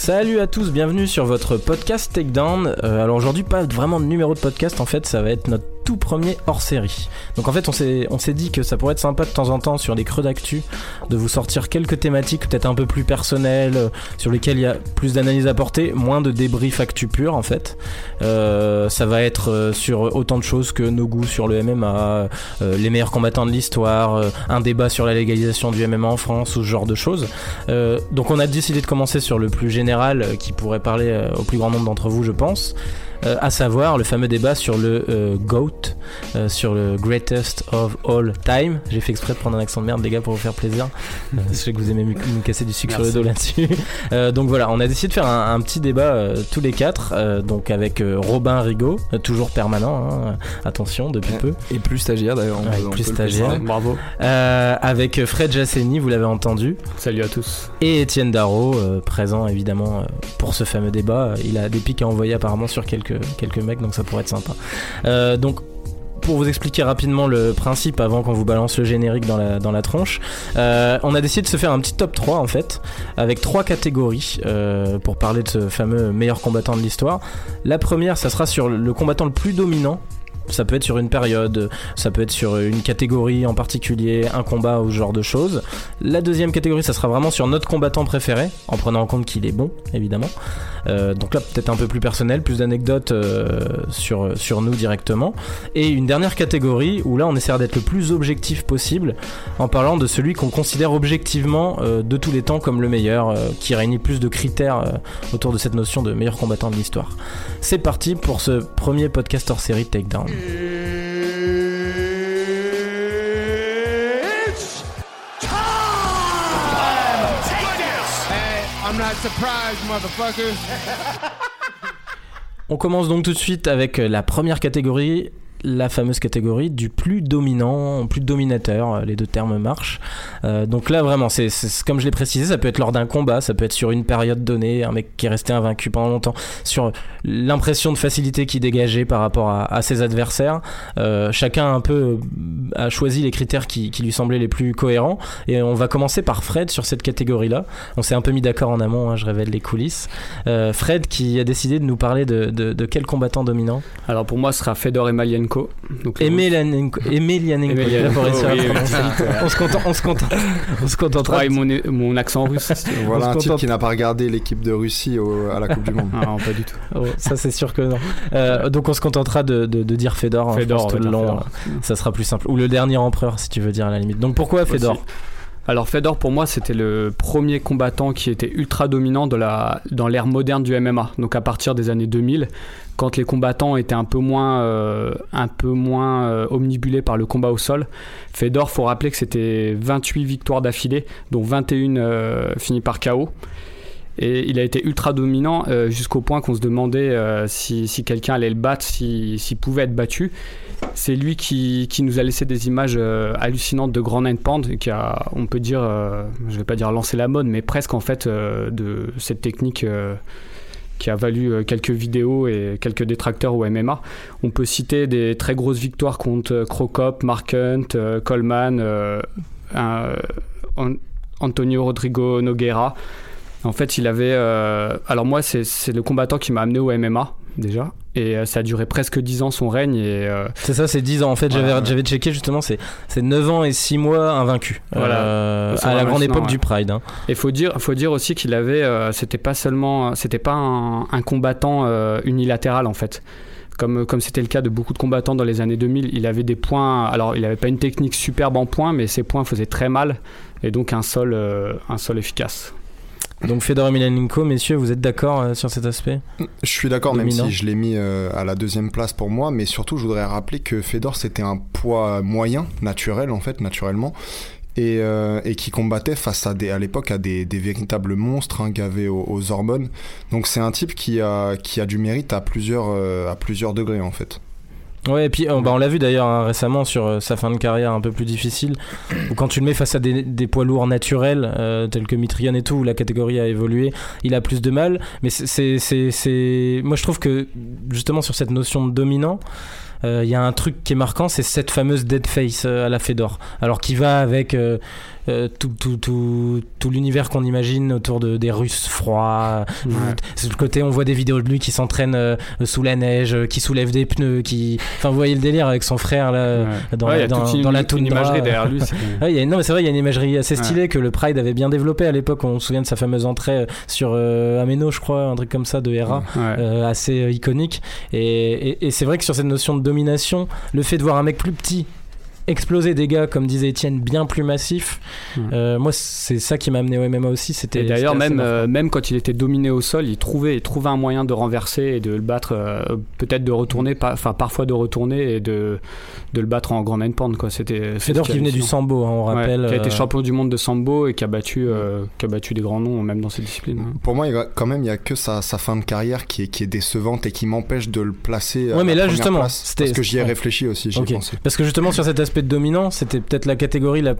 Salut à tous, bienvenue sur votre podcast Takedown. Euh, alors aujourd'hui, pas vraiment de numéro de podcast, en fait, ça va être notre tout premier hors série. Donc en fait, on s'est, dit que ça pourrait être sympa de temps en temps sur les creux d'actu de vous sortir quelques thématiques peut-être un peu plus personnelles, euh, sur lesquelles il y a plus d'analyse à porter, moins de débrief actu pur en fait. Euh, ça va être euh, sur autant de choses que nos goûts sur le MMA, euh, les meilleurs combattants de l'histoire, euh, un débat sur la légalisation du MMA en France ou ce genre de choses. Euh, donc on a décidé de commencer sur le plus général euh, qui pourrait parler euh, au plus grand nombre d'entre vous, je pense. Euh, à savoir le fameux débat sur le euh, GOAT, euh, sur le Greatest of All Time. J'ai fait exprès de prendre un accent de merde, les gars, pour vous faire plaisir. Je sais que vous aimez me, me casser du sucre sur le dos là-dessus. Donc voilà, on a décidé de faire un, un petit débat tous les quatre, donc avec Robin Rigaud, toujours permanent, hein, attention, depuis peu. Et plus stagiaire d'ailleurs. Ouais, plus stagiaire. Bravo. Avec Fred Jasseni, vous l'avez entendu, Salut à tous. et Étienne Darro, présent évidemment pour ce fameux débat. Il a des pics à envoyer apparemment sur quelques, quelques mecs, donc ça pourrait être sympa. Euh, donc pour vous expliquer rapidement le principe avant qu'on vous balance le générique dans la, dans tronche, euh, on a décidé de se faire un petit top 3 en fait, avec trois catégories euh, pour parler de ce fameux meilleur combattant de l'histoire. La première, ça sera sur le combattant le plus dominant. Ça peut être sur une période, ça peut être sur une catégorie en particulier, un combat ou ce genre de choses. La deuxième catégorie, ça sera vraiment sur notre combattant préféré, en prenant en compte qu'il est bon, évidemment. Euh, donc là, peut-être un peu plus personnel, plus d'anecdotes euh, sur, sur nous directement. Et une dernière catégorie où là, on essaiera d'être le plus objectif possible en parlant de celui qu'on considère objectivement euh, de tous les temps comme le meilleur, qui réunit plus de critères autour de cette notion de meilleur combattant de l'histoire. C'est parti pour ce premier podcast hors série Takedown. It's Hey, I'm not surprised, motherfuckers. On commence donc tout de suite avec la première catégorie, la fameuse catégorie du plus dominant, plus dominateur, euh, les deux termes marchent. Euh, donc là vraiment, c'est comme je l'ai précisé, ça peut être lors d'un combat, ça peut être sur une période donnée, un mec qui est resté invaincu pendant longtemps, sur l'impression de facilité qu'il dégageait par rapport à, ses adversaires. Euh, chacun un peu a choisi les critères qui, lui semblaient les plus cohérents. Et on va commencer par Fred sur cette catégorie-là. On s'est un peu mis d'accord en amont, hein, je révèle les coulisses. Fred qui a décidé de nous parler de, de, de quel combattant dominant? Alors pour moi, ce sera Fedor Emelianenko. Donc, le- Emelianenko. Emelianenko. Emelianenko, Il a pas réussi à oui, le oui, prononcer. oui. On se contente, on se contente, on se contentera. Travaille mon, mon accent russe. Voilà On un se type contente. qui n'a pas regardé l'équipe de Russie au- à la Coupe du Monde. Ah, non, pas du tout. Oh, ça c'est sûr que non. Euh, donc on se contentera de, de, de dire Fedor, hein, Fedor, pense, tout on va le long. Fedor. Ça sera plus simple. Ou le dernier empereur si tu veux dire à la limite. Donc pourquoi Fedor? Aussi. Alors Fedor pour moi c'était le premier combattant qui était ultra dominant de la, dans l'ère moderne du MMA. Donc à partir des années 2000, quand les combattants étaient un peu moins, euh, un peu moins euh, omnibulés par le combat au sol, Fedor faut rappeler que c'était 28 victoires d'affilée, dont 21 euh, finies par KO. Et il a été ultra dominant jusqu'au point qu'on se demandait si, si quelqu'un allait le battre, si- s'il pouvait être battu. C'est lui qui, qui nous a laissé des images euh, hallucinantes de Grand Nine Pound, qui a, on peut dire, euh, je vais pas dire lancé la mode, mais presque en fait euh, de cette technique qui a valu quelques vidéos et quelques détracteurs au MMA. On peut citer des très grosses victoires contre Crocop, Mark Hunt, Coleman, Antonio Rodrigo Nogueira. En fait, il avait. euh, alors, moi, c'est le combattant qui m'a amené au MMA, déjà. Et euh, ça a duré presque 10 ans son règne. Et euh, C'est ça, c'est 10 ans. En fait, j'avais j'avais checké justement, c'est c'est 9 ans et 6 mois invaincus. Voilà. Euh, C'est à la grande époque ouais. du Pride. hein. Il faut dire, faut dire aussi qu'il avait, c'était pas seulement, c'était pas un, un combattant unilatéral en fait. Comme comme c'était le cas de beaucoup de combattants dans les années 2000, il avait des points. Alors, il avait pas une technique superbe en points, mais ses points faisaient très mal et donc un sol, un sol efficace. Donc Fedor Emelianenko, messieurs, vous êtes d'accord euh, sur cet aspect Je suis d'accord, même si je l'ai mis euh, à la deuxième place pour moi, mais surtout je voudrais rappeler que Fedor c'était un poids moyen, naturel en fait, naturellement, et, euh, et qui combattait face à des, à l'époque à des, des véritables monstres hein, gavés aux, aux hormones. Donc c'est un type qui a, qui a du mérite à plusieurs, euh, à plusieurs degrés en fait. Ouais, et puis euh, bah, on l'a vu d'ailleurs hein, récemment sur euh, sa fin de carrière un peu plus difficile, où quand tu le mets face à des, des poids lourds naturels, euh, tels que Mitrion et tout, où la catégorie a évolué, il a plus de mal. Mais c'est- c'est. c'est- c'est- Moi je trouve que justement sur cette notion de dominant, euh, il y a un truc qui est marquant, c'est cette fameuse dead face à la Fedor. Alors qui va avec. Euh, euh, tout, tout, tout, tout l'univers qu'on imagine autour de, des Russes froids. Ouais. C'est le côté, on voit des vidéos de lui qui s'entraîne euh, sous la neige, euh, qui soulève des pneus, qui. Enfin, vous voyez le délire avec son frère là, Ouais. dans, Ouais, la, a dans, toute une, dans la une toundra. imagerie derrière lui. y a, non, mais c'est vrai, il y a une imagerie assez stylée que le Pride avait bien développée à l'époque. On se souvient de sa fameuse entrée euh, sur euh, Ameno, je crois, un truc comme ça de Hera. Euh, assez euh, iconique et, et- et c'est vrai que sur cette notion de domination le fait de voir un mec plus petit exploser des gars comme disait Étienne bien plus massifs Ouais. euh, moi c'est ça qui m'a amené au MMA aussi c'était Et d'ailleurs, même, euh, même quand il était dominé au sol, il trouvait, il trouvait un moyen de renverser et de le battre, euh, peut-être de retourner, enfin parfois de retourner et de, de le battre en grand pound quoi. C'était c'est Fedor qui venait du sambo hein, on Ouais, rappelle qui a été champion du monde de sambo et qui a battu, euh, qui a battu des grands noms même dans cette discipline. hein. Pour moi, il y a- quand même, il y a que sa, sa fin de carrière qui est, qui est décevante et qui m'empêche de le placer. à Ouais, mais la là, justement, place. c'était- parce que j'y ai ouais. réfléchi aussi, j'y Ok. ai pensé. Parce que justement sur cet aspect de dominant, c'était peut-être la catégorie la,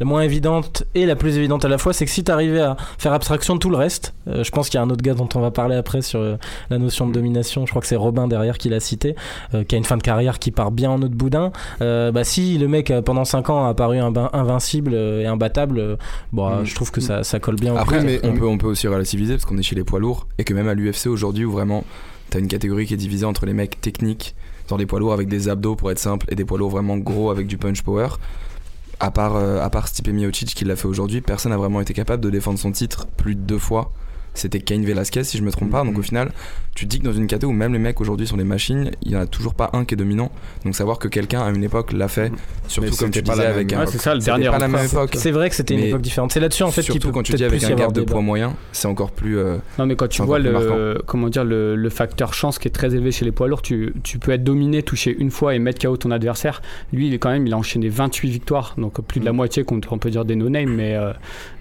la moins évidente et la plus évidente à la fois, c'est que si t'arrivais à faire abstraction de tout le reste, euh, je pense qu'il y a un autre gars dont on va parler après sur euh, la notion de domination, je crois que c'est Robin derrière qui l'a cité, euh, qui a une fin de carrière qui part bien en autre boudin, bah si le mec pendant 5 ans a paru invincible et imbattable, bon, euh, Mm. je trouve que ça, ça colle bien au Après, Oui, mais- on, peut, on peut aussi relativiser parce qu'on est chez les poids lourds et que même à l'UFC aujourd'hui où vraiment t'as une catégorie qui est divisée entre les mecs techniques, des poids lourds avec des abdos pour être simple et des poids lourds vraiment gros avec du punch power. À part, euh, à part Stipe Miocic qui l'a fait aujourd'hui, personne n'a vraiment été capable de défendre son titre plus de deux fois. C'était Cain Velasquez si je me trompe pas. Donc au final, tu te dis que dans une catégorie où même les mecs aujourd'hui sont des machines, il y en a toujours pas un qui est dominant. Donc savoir que quelqu'un à une époque l'a fait, surtout Mais comme tu disais avec un. C'est ça, le dernier. pas la même empereur. époque. C'est vrai que c'était une époque différente. C'est là-dessus en fait qu'il Surtout peut quand tu dis avec un gap de poids moyen, c'est encore plus. euh, Non, mais quand tu vois le, comment dire, le, le facteur chance qui est très élevé chez les poids lourds, tu, tu peux être dominé, toucher une fois et mettre KO ton adversaire. Lui, il est quand même, il a enchaîné 28 victoires, donc plus de la moitié contre, on peut dire des no-name, mais, euh,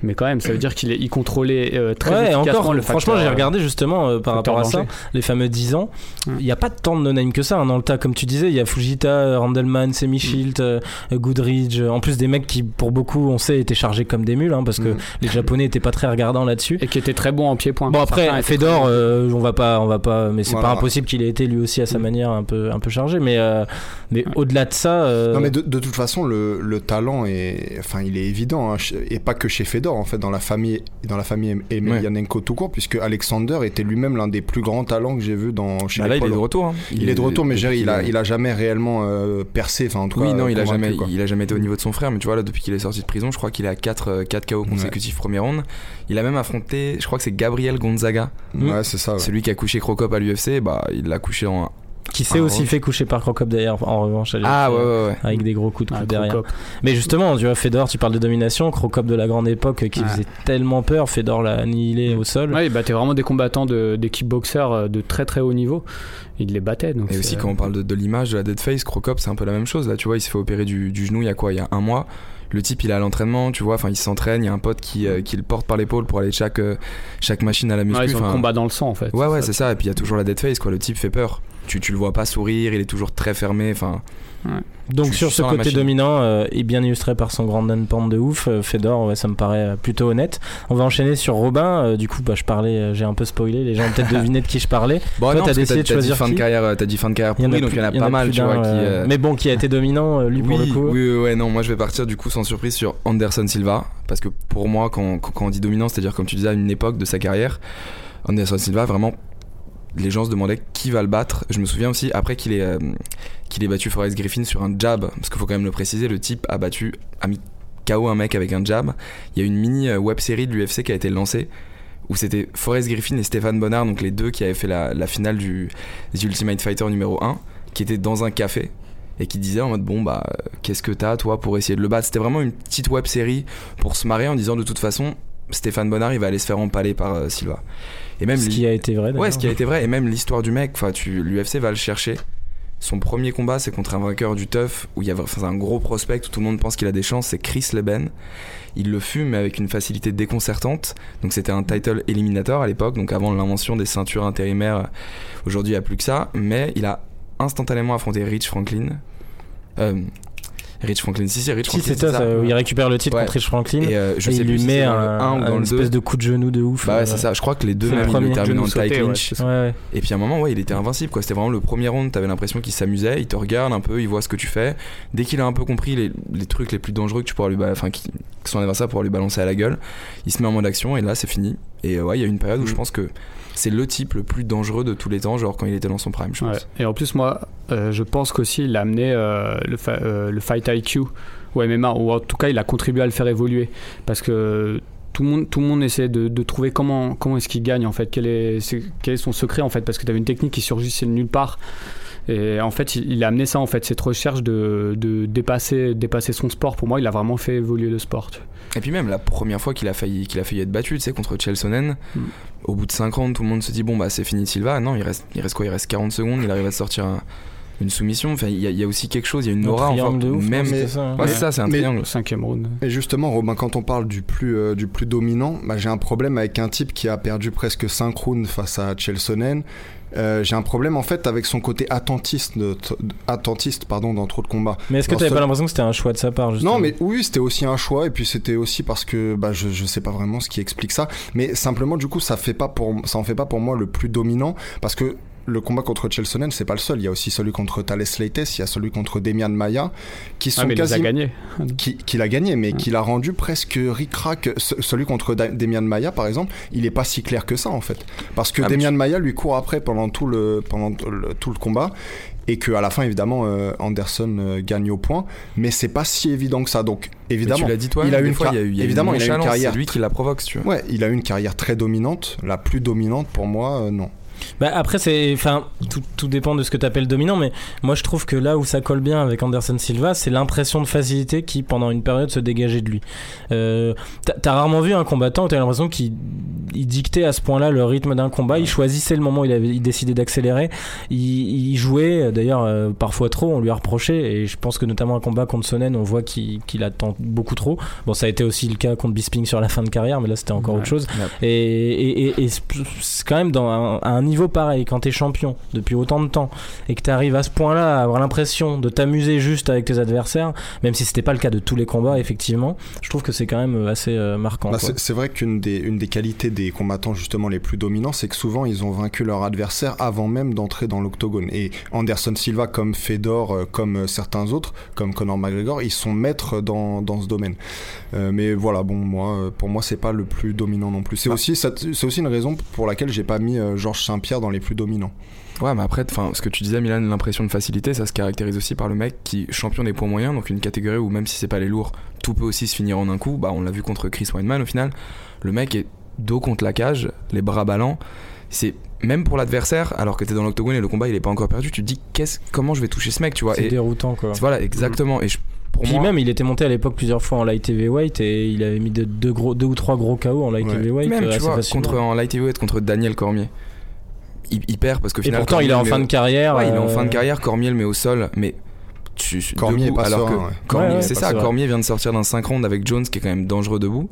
mais quand même, ça veut dire qu'il est- il contrôlait euh, très Ouais, efficacement le franchement, j'ai euh, regardé justement euh, par rapport à ça, les fameux 10 ans. Mm. Il n'y a pas tant de no-name que ça hein, dans le tas, comme tu disais. Il y a Fujita, Randleman, Mm. Semi-Shield, euh, Goodridge. En plus, des mecs qui, pour beaucoup, on sait, étaient chargés comme des mules, hein, parce que Mm. les Japonais étaient pas très regardants là-dessus. Et qui était très bon en pied-point. Bon après étaient Fedor, très- euh, on va pas, on va pas, mais c'est Voilà. pas impossible qu'il ait été lui aussi à sa Mm. manière un peu, un peu chargé, mais euh, mais Ouais. au-delà de ça, euh, Non mais de, de toute façon le, le talent est enfin il est évident hein, et pas que chez Fedor en fait dans la famille dans la famille Em- Emelianenko tout court puisque Alexander était lui-même l'un des plus grands talents que j'ai vu dans chez Bah les là, il est de retour. hein. Il, est de retour mais Jerry il a il a jamais réellement euh, percé enfin en tout Oui, cas non, il a, jamais, quoi. il a jamais été au niveau de son frère, mais tu vois, là, depuis qu'il est sorti de prison, je crois qu'il a 4, 4 KO consécutifs premier round. Il a même affronté, je crois que c'est Gabriel Gonzaga, ouais c'est ça ouais. celui qui a couché Crocop à l'UFC, bah, il l'a couché en. Qui s'est Ah, aussi ouais. fait coucher par Crocop d'ailleurs en revanche. Ah, l'UFC, ouais, ouais, ouais. Avec des gros coups de Ah, coude derrière. Crocop. Mais justement, tu vois, Fedor, tu parles de domination, Crocop de la grande époque qui Ouais. faisait tellement peur, Fedor l'a annihilé au sol. Ouais, il battait vraiment des combattants de- d'équipe boxeurs euh, de très très haut niveau. Il les battait. Donc Et aussi, quand on parle de, de l'image de la Dead Face, Crocop, c'est un peu la même chose. Là, tu vois, il s'est fait opérer du, du genou il y a quoi Il y a un mois. Le type, il est à l'entraînement, tu vois, enfin, il s'entraîne. Il y a un pote qui, euh, qui le porte par l'épaule pour aller chaque, euh, chaque machine à la muscu. Ouais, ils ont le combat dans le sang en fait. Ouais, ouais, ça. c'est ça. Et puis il y a toujours la dead face, quoi. Le type fait peur. Tu, tu le vois pas sourire, il est toujours très fermé. Enfin, Donc sur ce côté dominant euh, et bien illustré par son grand pente de ouf, euh, Fedor, ouais, ça me paraît euh, plutôt honnête. On va enchaîner sur Robin. euh, du coup, bah, je parlais, j'ai un peu spoilé. Les gens ont peut-être deviné de qui je parlais. bon, Toi, non, t'as décidé de dit choisir fin de carrière, t'as dit fin de carrière donc il y en a pas mal, tu d'un, vois. Qui, Mais bon, qui a été dominant, lui pour oui, le coup. oui, oui, ouais, non, moi je vais partir du coup sans surprise sur Anderson Silva, parce que pour moi, quand, quand on dit dominant, c'est-à-dire comme tu disais à une époque de sa carrière, Anderson Silva, vraiment, les gens se demandaient qui va le battre. Je me souviens aussi, après qu'il ait, euh, qu'il ait battu Forrest Griffin sur un jab, parce qu'il faut quand même le préciser, le type a battu, a mis KO un mec avec un jab. Il y a une mini euh, web série de l'UFC qui a été lancée. Où c'était Forrest Griffin et Stéphane Bonnard, donc les deux qui avaient fait la, finale du Ultimate Fighter numéro 1, qui étaient dans un café et qui disait en mode bon bah euh, qu'est-ce que t'as toi pour essayer de le battre? C'était vraiment une petite web série pour se marrer en disant de toute façon Stéphane Bonnard il va aller se faire empaler par euh, Silva et même Ce qui a été vrai. ouais ce qui a été vrai. Et même l'histoire du mec enfin tu l'UFC va le chercher. Son premier combat c'est contre un vainqueur du TUF où il y a un gros prospect où tout le monde pense qu'il a des chances c'est Chris Leben. Il le fume mais avec une facilité déconcertante. Donc c'était un title éliminator à l'époque donc avant l'invention des ceintures intérimaires aujourd'hui il n'y a plus que ça. Mais il a instantanément affronté Rich Franklin. Euh, Rich Franklin. Si, si, Rich Si, Franklin. c'est ça, ça, où il récupère le titre Ouais. contre Rich Franklin. Et euh, je et sais il lui si met le un, 1 ou dans une le espèce 2. de coup de genou de ouf. Bah euh, ouais, c'est ça. Je crois que les deux même, le terminent en tight ouais. Et puis à un moment, ouais, il était invincible, quoi. C'était vraiment le premier round, t'avais l'impression qu'il s'amusait, il te regarde un peu, il voit ce que tu fais. Dès qu'il a un peu compris les, les trucs les plus dangereux que tu pourras lui, enfin, qui, que son adversaire pourra lui balancer à la gueule, il se met en mode action et là, c'est fini. Et euh, ouais, il y a une période où Mm. je pense que c'est le type le plus dangereux de tous les temps, genre quand il était dans son prime, je. Et en plus, moi, euh, je pense qu'aussi, il a amené euh, euh, le Fight IQ au MMA, ou en tout cas, il a contribué à le faire évoluer. Parce que tout le monde, tout essaie de, trouver comment, comment est-ce qu'il gagne, en fait, quel est, c'est- quel est son secret, en fait, parce que tu avais une technique qui surgissait de nulle part. Et en fait, il, il a amené ça, en fait, cette recherche de, de dépasser, dépasser son sport. Pour moi, il a vraiment fait évoluer le sport. Et puis même la première fois qu'il a failli qu'il a failli être battu, tu sais, contre Chelsonen, Mm. au bout de 5 rounds, tout le monde se dit bon bah c'est fini Silva. Non, il reste il reste quoi? Il reste 40 secondes, il arrive à sortir un- une soumission. Enfin, il y, a- il y a aussi quelque chose, il y a une Un aura en triangle fait. de ouf, Même c'était ça, hein. Ouais, c'est ça, c'est un Mais- triangle. Le cinquième round. Et justement, Robin, quand on parle du plus, euh, du plus dominant, bah, j'ai un problème avec un type qui a perdu presque 5 rounds face à Chelsonen. Euh, j'ai un problème en fait avec son côté attentiste, de- de- attentiste pardon, dans trop de combats. Mais est-ce que t'avais pas l'impression que c'était un choix de sa part justement Non, mais oui, c'était aussi un choix, et puis c'était aussi parce que bah, je, je sais pas vraiment ce qui explique ça, mais simplement du coup, ça fait pas pour, ça en fait pas pour moi le plus dominant, parce que le combat contre Chelsonen, c'est pas le seul. Il y a aussi celui contre Thales Leites, il y a celui contre Demian Maia, qui sont Ah, mais il les a quasi gagnés. qui, qui l'a gagné, mais qui l'a rendu presque ric-rac. Ce- Celui contre Demian Maia, par exemple, il est pas si clair que ça, en fait. Parce que Ah, mais Demian Maia lui court après pendant tout le, pendant le, tout le combat. Et qu'à la fin, évidemment, euh, Anderson euh, gagne au point. Mais c'est pas si évident que ça. Donc, Mais évidemment. tu l'as dit toi, il a une fois, car- il y a eu, il y a eu évidemment, il a eu une carrière C'est lui qui la provoque, si tu veux. Ouais, il a eu une carrière très dominante. La plus dominante, pour moi, euh, non. Bah après c'est enfin tout, tout dépend de ce que tu appelles dominant mais moi je trouve que là où ça colle bien avec Anderson Silva c'est l'impression de facilité qui pendant une période se dégageait de lui. Euh, t'as- rarement vu un combattant où t'as l'impression qu'il il dictait à ce point-là le rythme d'un combat, il choisissait le moment où il avait il décidait d'accélérer, il, il jouait d'ailleurs euh, parfois trop, on lui a reproché et je pense que notamment un combat contre Sonnen on voit qu'il attend beaucoup trop. Bon ça a été aussi le cas contre Bisping sur la fin de carrière mais là c'était encore Ouais. autre chose. Ouais. Et, et- et- et c'est c'est quand même dans un, à un niveau pareil, quand t'es champion depuis autant de temps et que t'arrives à ce point-là à avoir l'impression de t'amuser juste avec tes adversaires, même si c'était pas le cas de tous les combats, effectivement, je trouve que c'est quand même assez euh, marquant. Bah, c'est vrai qu'une des, une des qualités des combattants justement les plus dominants, c'est que souvent ils ont vaincu leur adversaire avant même d'entrer dans l'octogone. Et Anderson Silva, comme Fedor, euh, comme euh, certains autres, comme Conor McGregor, ils sont maîtres dans, dans ce domaine. Euh, mais voilà, bon, moi, euh, pour moi, c'est pas le plus dominant non plus. C'est Ah. aussi, ça- c'est aussi une raison pour laquelle j'ai pas mis euh, Georges Dans les plus dominants. Ouais, mais après, enfin, ce que tu disais, Milan, l'impression de facilité, ça se caractérise aussi par le mec qui champion des poids moyens, donc une catégorie où même si c'est pas les lourds, tout peut aussi se finir en un coup. Bah, on l'a vu contre Chris Weidman au final. Le mec est dos contre la cage, les bras ballants. C'est même pour l'adversaire, alors que t'es dans l'octogone et le combat il est pas encore perdu, tu te dis qu'est-ce, comment je vais toucher ce mec, tu vois? C'est déroutant quoi. voilà, exactement. Et je- pour Puis moi, même, il était monté à l'époque plusieurs fois en light heavyweight et il avait mis de- deux, gros, deux ou trois gros KO en light Ouais. heavyweight. même euh, tu vois, contre en light heavyweight contre Daniel Cormier, perd parce qu'au Et final. pourtant, il est en fin de carrière. Ouais, il est en euh, fin de carrière, Cormier le met au sol, mais tu, Cormier debout, est pas alors serein, que ouais. Cormier, Ouais, ouais, c'est ça, serein. Cormier vient de sortir d'un 5 rounds avec Jones qui est quand même dangereux debout.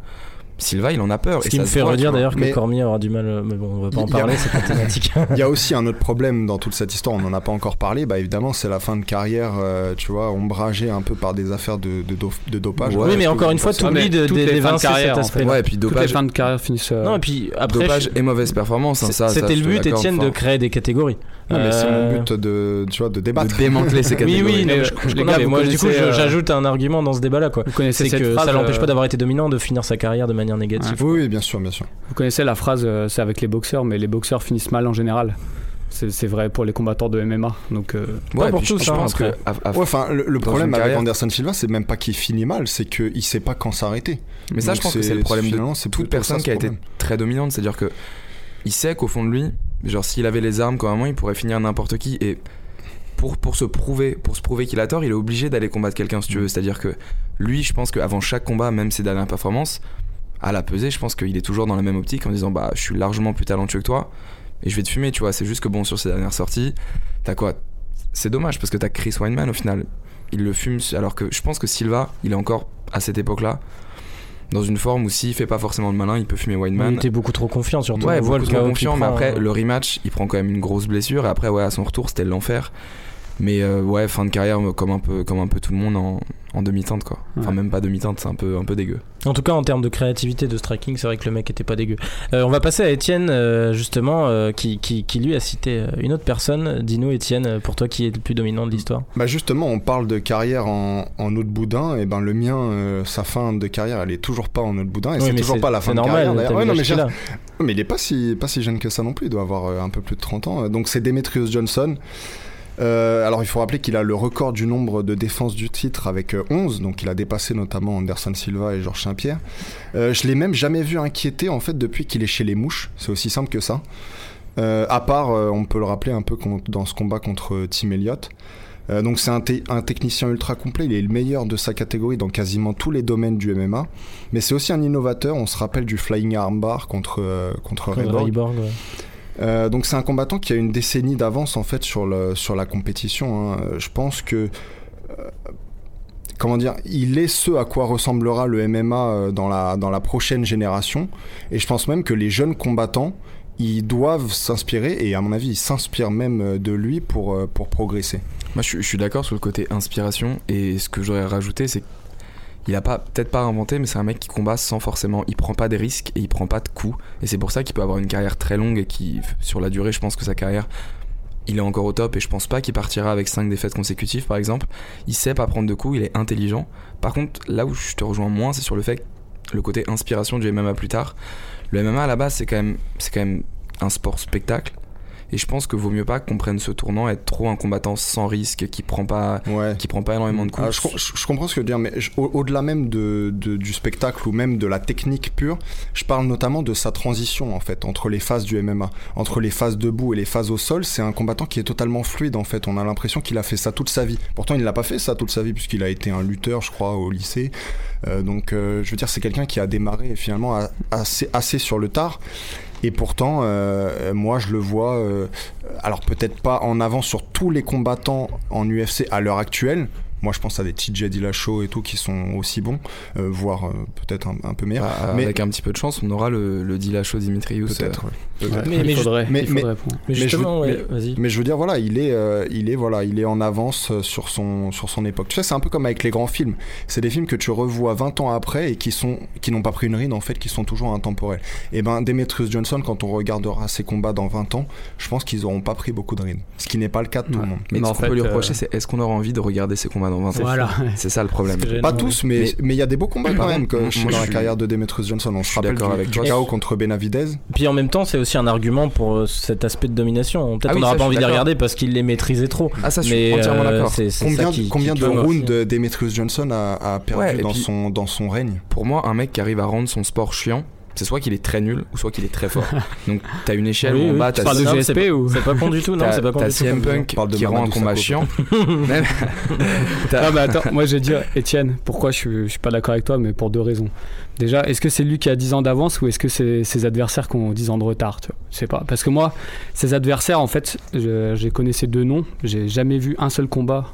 Silva, il en a peur. Ce et qui ça me fait redire d'ailleurs que Cormier aura du mal. euh, Mais bon, on va pas en parler, c'est pas thématique. Il y a aussi un autre problème dans toute cette histoire, on n'en a pas encore parlé, bah évidemment c'est la fin de carrière, euh, tu vois, ombragée un peu par des affaires de, de, do- de dopage. Ouais, oui, mais encore une fois, t'oublies mais de- d'évincer cet carrière, en aspect. fait. Ouais, et puis Toutes les dopage, fins de carrière finissent. euh, Non, et puis après, dopage je- et mauvaise performance. hein, ça, c'était le but, Étienne, de créer des catégories. Non, mais c'est Euh, mon but de, tu vois, de débattre. De démanteler ces Oui, catégories. oui, non, Mais, je- euh, je- les non, gars, mais moi, du coup, je- euh, j'ajoute un argument dans ce débat-là, quoi. Vous connaissez C'est cette que phrase ça l'empêche euh, pas d'avoir été dominant, de finir sa carrière de manière négative. Oui, oui, bien sûr, bien sûr. Vous connaissez la phrase, euh, c'est avec les boxeurs, mais les boxeurs finissent mal en général. C'est c'est vrai pour les combattants de MMA. Donc, euh, Pas Ouais, pour je- tous, je hein, pense que. après. à- à- Ouais, enfin, le, problème avec carrière. Anderson Silva, c'est même pas qu'il finit mal, c'est qu'il sait pas quand s'arrêter. Mais ça, Donc je pense que c'est le problème de toute personne ça, qui a été très dominante. C'est-à-dire que il sait qu'au fond de lui, genre s'il avait les armes, quand même, il pourrait finir n'importe qui. Et pour, pour se prouver, pour se prouver qu'il a tort, il est obligé d'aller combattre quelqu'un, si tu veux. C'est-à-dire que lui, je pense qu'avant chaque combat, même ses dernières performances, à la pesée, je pense qu'il est toujours dans la même optique en disant bah je suis largement plus talentueux que toi et je vais te fumer, tu vois. C'est juste que bon sur ses dernières sorties, t'as quoi? C'est dommage parce que t'as Chris Weinman au final. Il le fume alors que je pense que Silva, il est encore à cette époque-là dans une forme où s'il fait pas forcément le malin, il peut fumer Il Weinman. était beaucoup trop confiant, surtout. Ouais, beaucoup trop confiant, mais après euh, le rematch, il prend quand même une grosse blessure et après ouais à son retour c'était l'enfer. Mais euh, ouais, fin de carrière euh, comme un peu, comme un peu tout le monde en, en demi-teinte quoi. Enfin Ouais. même pas demi-teinte, c'est un peu, un peu dégueu. En tout cas, en termes de créativité, de striking, c'est vrai que le mec était pas dégueu. Euh, on va passer à Étienne, euh, justement, euh, qui, qui, qui lui a cité une autre personne. Dis-nous, Étienne, pour toi, qui est le plus dominant de l'histoire Bah justement, on parle de carrière en, en eau de boudin, et ben le mien, euh, sa fin de carrière, elle est toujours pas en eau de boudin, et Oui, c'est toujours pas la fin de normal, carrière. Ouais, non, mais, a. mais il est pas si, pas si jeune que ça non plus, il doit avoir un peu plus de 30 ans. Donc c'est Demetrius Johnson. Euh, alors il faut rappeler qu'il a le record du nombre de défenses du titre avec euh, 11, donc il a dépassé notamment Anderson Silva et Georges Saint-Pierre. Euh, je l'ai même jamais vu inquiété en fait depuis qu'il est chez les mouches, c'est aussi simple que ça. Euh, à part, euh, on peut le rappeler un peu dans ce combat contre euh, Tim Elliott. Euh, donc c'est un, te- un technicien ultra complet, il est le meilleur de sa catégorie dans quasiment tous les domaines du MMA, mais c'est aussi un innovateur, on se rappelle du flying armbar contre, euh, contre Ray Borg. Ryborg, ouais. Euh, donc c'est un combattant qui a une décennie d'avance en fait sur, sur la compétition. hein. Euh, Je pense que euh, comment dire, il est ce à quoi ressemblera le MMA dans la, dans la prochaine génération. Et je pense même que les jeunes combattants, ils doivent s'inspirer, et à mon avis, ils s'inspirent même de lui pour, pour progresser. Moi, je, je suis d'accord sur le côté inspiration. Et ce que j'aurais rajouté, c'est qu'il a pas, peut-être pas inventé, mais c'est un mec qui combat sans forcément. Il prend pas des risques et il prend pas de coups. Et c'est pour ça qu'il peut avoir une carrière très longue et qui, sur la durée, je pense que sa carrière, il est encore au top. Et je pense pas qu'il partira avec 5 défaites consécutives, par exemple. Il sait pas prendre de coups, il est intelligent. Par contre, là où je te rejoins moins, c'est sur le fait le côté inspiration du MMA plus tard. Le MMA à la base, c'est quand même, c'est quand même un sport spectacle. Et je pense que vaut mieux pas qu'on prenne ce tournant, être trop un combattant sans risque, qui prend pas, Ouais. qui prend pas énormément de coups. Ah, je, com- je- je comprends ce que tu veux dire, mais au- au-delà même de, de- du spectacle ou même de la technique pure, je parle notamment de sa transition en fait entre les phases du MMA, entre les phases debout et les phases au sol. C'est un combattant qui est totalement fluide en fait. On a l'impression qu'il a fait ça toute sa vie. Pourtant, il l'a pas fait ça toute sa vie puisqu'il a été un lutteur, je crois, au lycée. Euh, donc, euh, je veux dire, c'est quelqu'un qui a démarré finalement assez, assez sur le tard. Et pourtant, euh, moi, je le vois, euh, alors peut-être pas en avant sur tous les combattants en UFC à l'heure actuelle. Moi, je pense à des TJ Dillashaw et tout qui sont aussi bons, euh, voire euh, peut-être un, un peu meilleurs. Ah, mais- Avec un petit peu de chance, on aura le, le Dillashaw Dimitrius. Peut-être. euh, ouais. Peut-être. Mais- je- faudrait, mais- il faudrait je justement, veux- ouais, vas-y. Mais je veux dire, voilà, il est, euh, il est, voilà, il est en avance sur son, sur son époque. Tu sais, c'est un peu comme avec les grands films. C'est des films que tu revois 20 ans après et qui sont, qui n'ont pas pris une ride en fait, qui sont toujours intemporels. Et ben, Demetrius Johnson, quand on regardera ses combats dans 20 ans, je pense qu'ils auront pas pris beaucoup de rides. Ce qui n'est pas le cas de tout Ouais. le monde. Mais Mais ce en qu'on fait, peut lui euh, reprocher, c'est est-ce qu'on aura envie de regarder ses combats dans 20 ans Voilà. C'est ça le problème. Pas tous, mais il y a des beaux combats quand Par même contre, que, moi, dans la suis- carrière de Demetrius Johnson. On je se suis rappelle d'accord avec. KO contre Benavidez. Puis en même temps, c'est aussi un argument pour euh, cet aspect de domination. Peut-être Ah oui, on n'aura pas envie de regarder parce qu'il les maîtrisait trop. Ah, ça, je suis Mais entièrement euh, d'accord. Combien, de rounds de Demetrius Johnson a, perdu dans son règne? Pour moi, un mec qui arrive à rendre son sport chiant, c'est soit qu'il est très nul ou soit qu'il est très fort. Donc, t'as une échelle Oui, où en oui, bas, tu t'as parles de Non, GSP c'est pas- ou C'est pas con du tout, non, t'as- c'est pas con t'as du tout. CM comme Punk de qui rend un combat chiant. Même- Ah bah attends, moi je vais dire, Étienne, pourquoi je suis, je suis pas d'accord avec toi, mais pour deux raisons. Déjà, est-ce que c'est lui qui a 10 ans d'avance ou est-ce que c'est ses adversaires qui ont 10 ans de retard tu vois? Je sais pas. Parce que moi, ses adversaires, en fait, je, je connais ces deux noms, j'ai jamais vu un seul combat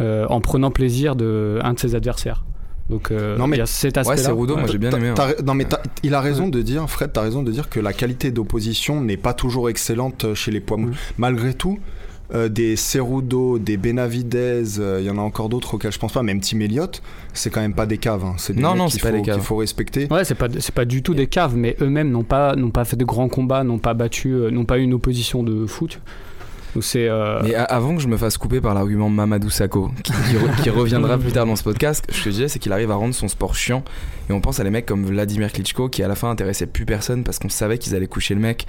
euh, en prenant plaisir de un de ses adversaires. Donc euh, Non, mais- il y a cet Ouais, aspect-là. c'est Rudo, moi j'ai bien aimé. hein. non mais il a raison de dire, Fred, t'as raison de dire que la qualité d'opposition n'est pas toujours excellente chez les poids mous. Mm. Malgré tout, euh, des Cerudo, des Benavidez, euh, il y en a encore d'autres auxquels je pense pas, même Tim Elliott, c'est quand même pas des caves. hein. C'est des Non, non, qu'il c'est pas faut, des caves. qu'il faut respecter. Ouais, c'est pas c'est pas du tout des caves, mais eux-mêmes n'ont pas n'ont pas fait de grands combats, n'ont pas battu, euh, n'ont pas eu une opposition de foot. C'est euh, Mais avant que je me fasse couper par l'argument Mamadou Sakho, qui, qui re- qui reviendra plus tard dans ce podcast, ce que je disais, c'est qu'il arrive à rendre son sport chiant. Et on pense à les mecs comme Vladimir Klitschko, qui à la fin intéressait plus personne parce qu'on savait qu'ils allaient coucher le mec.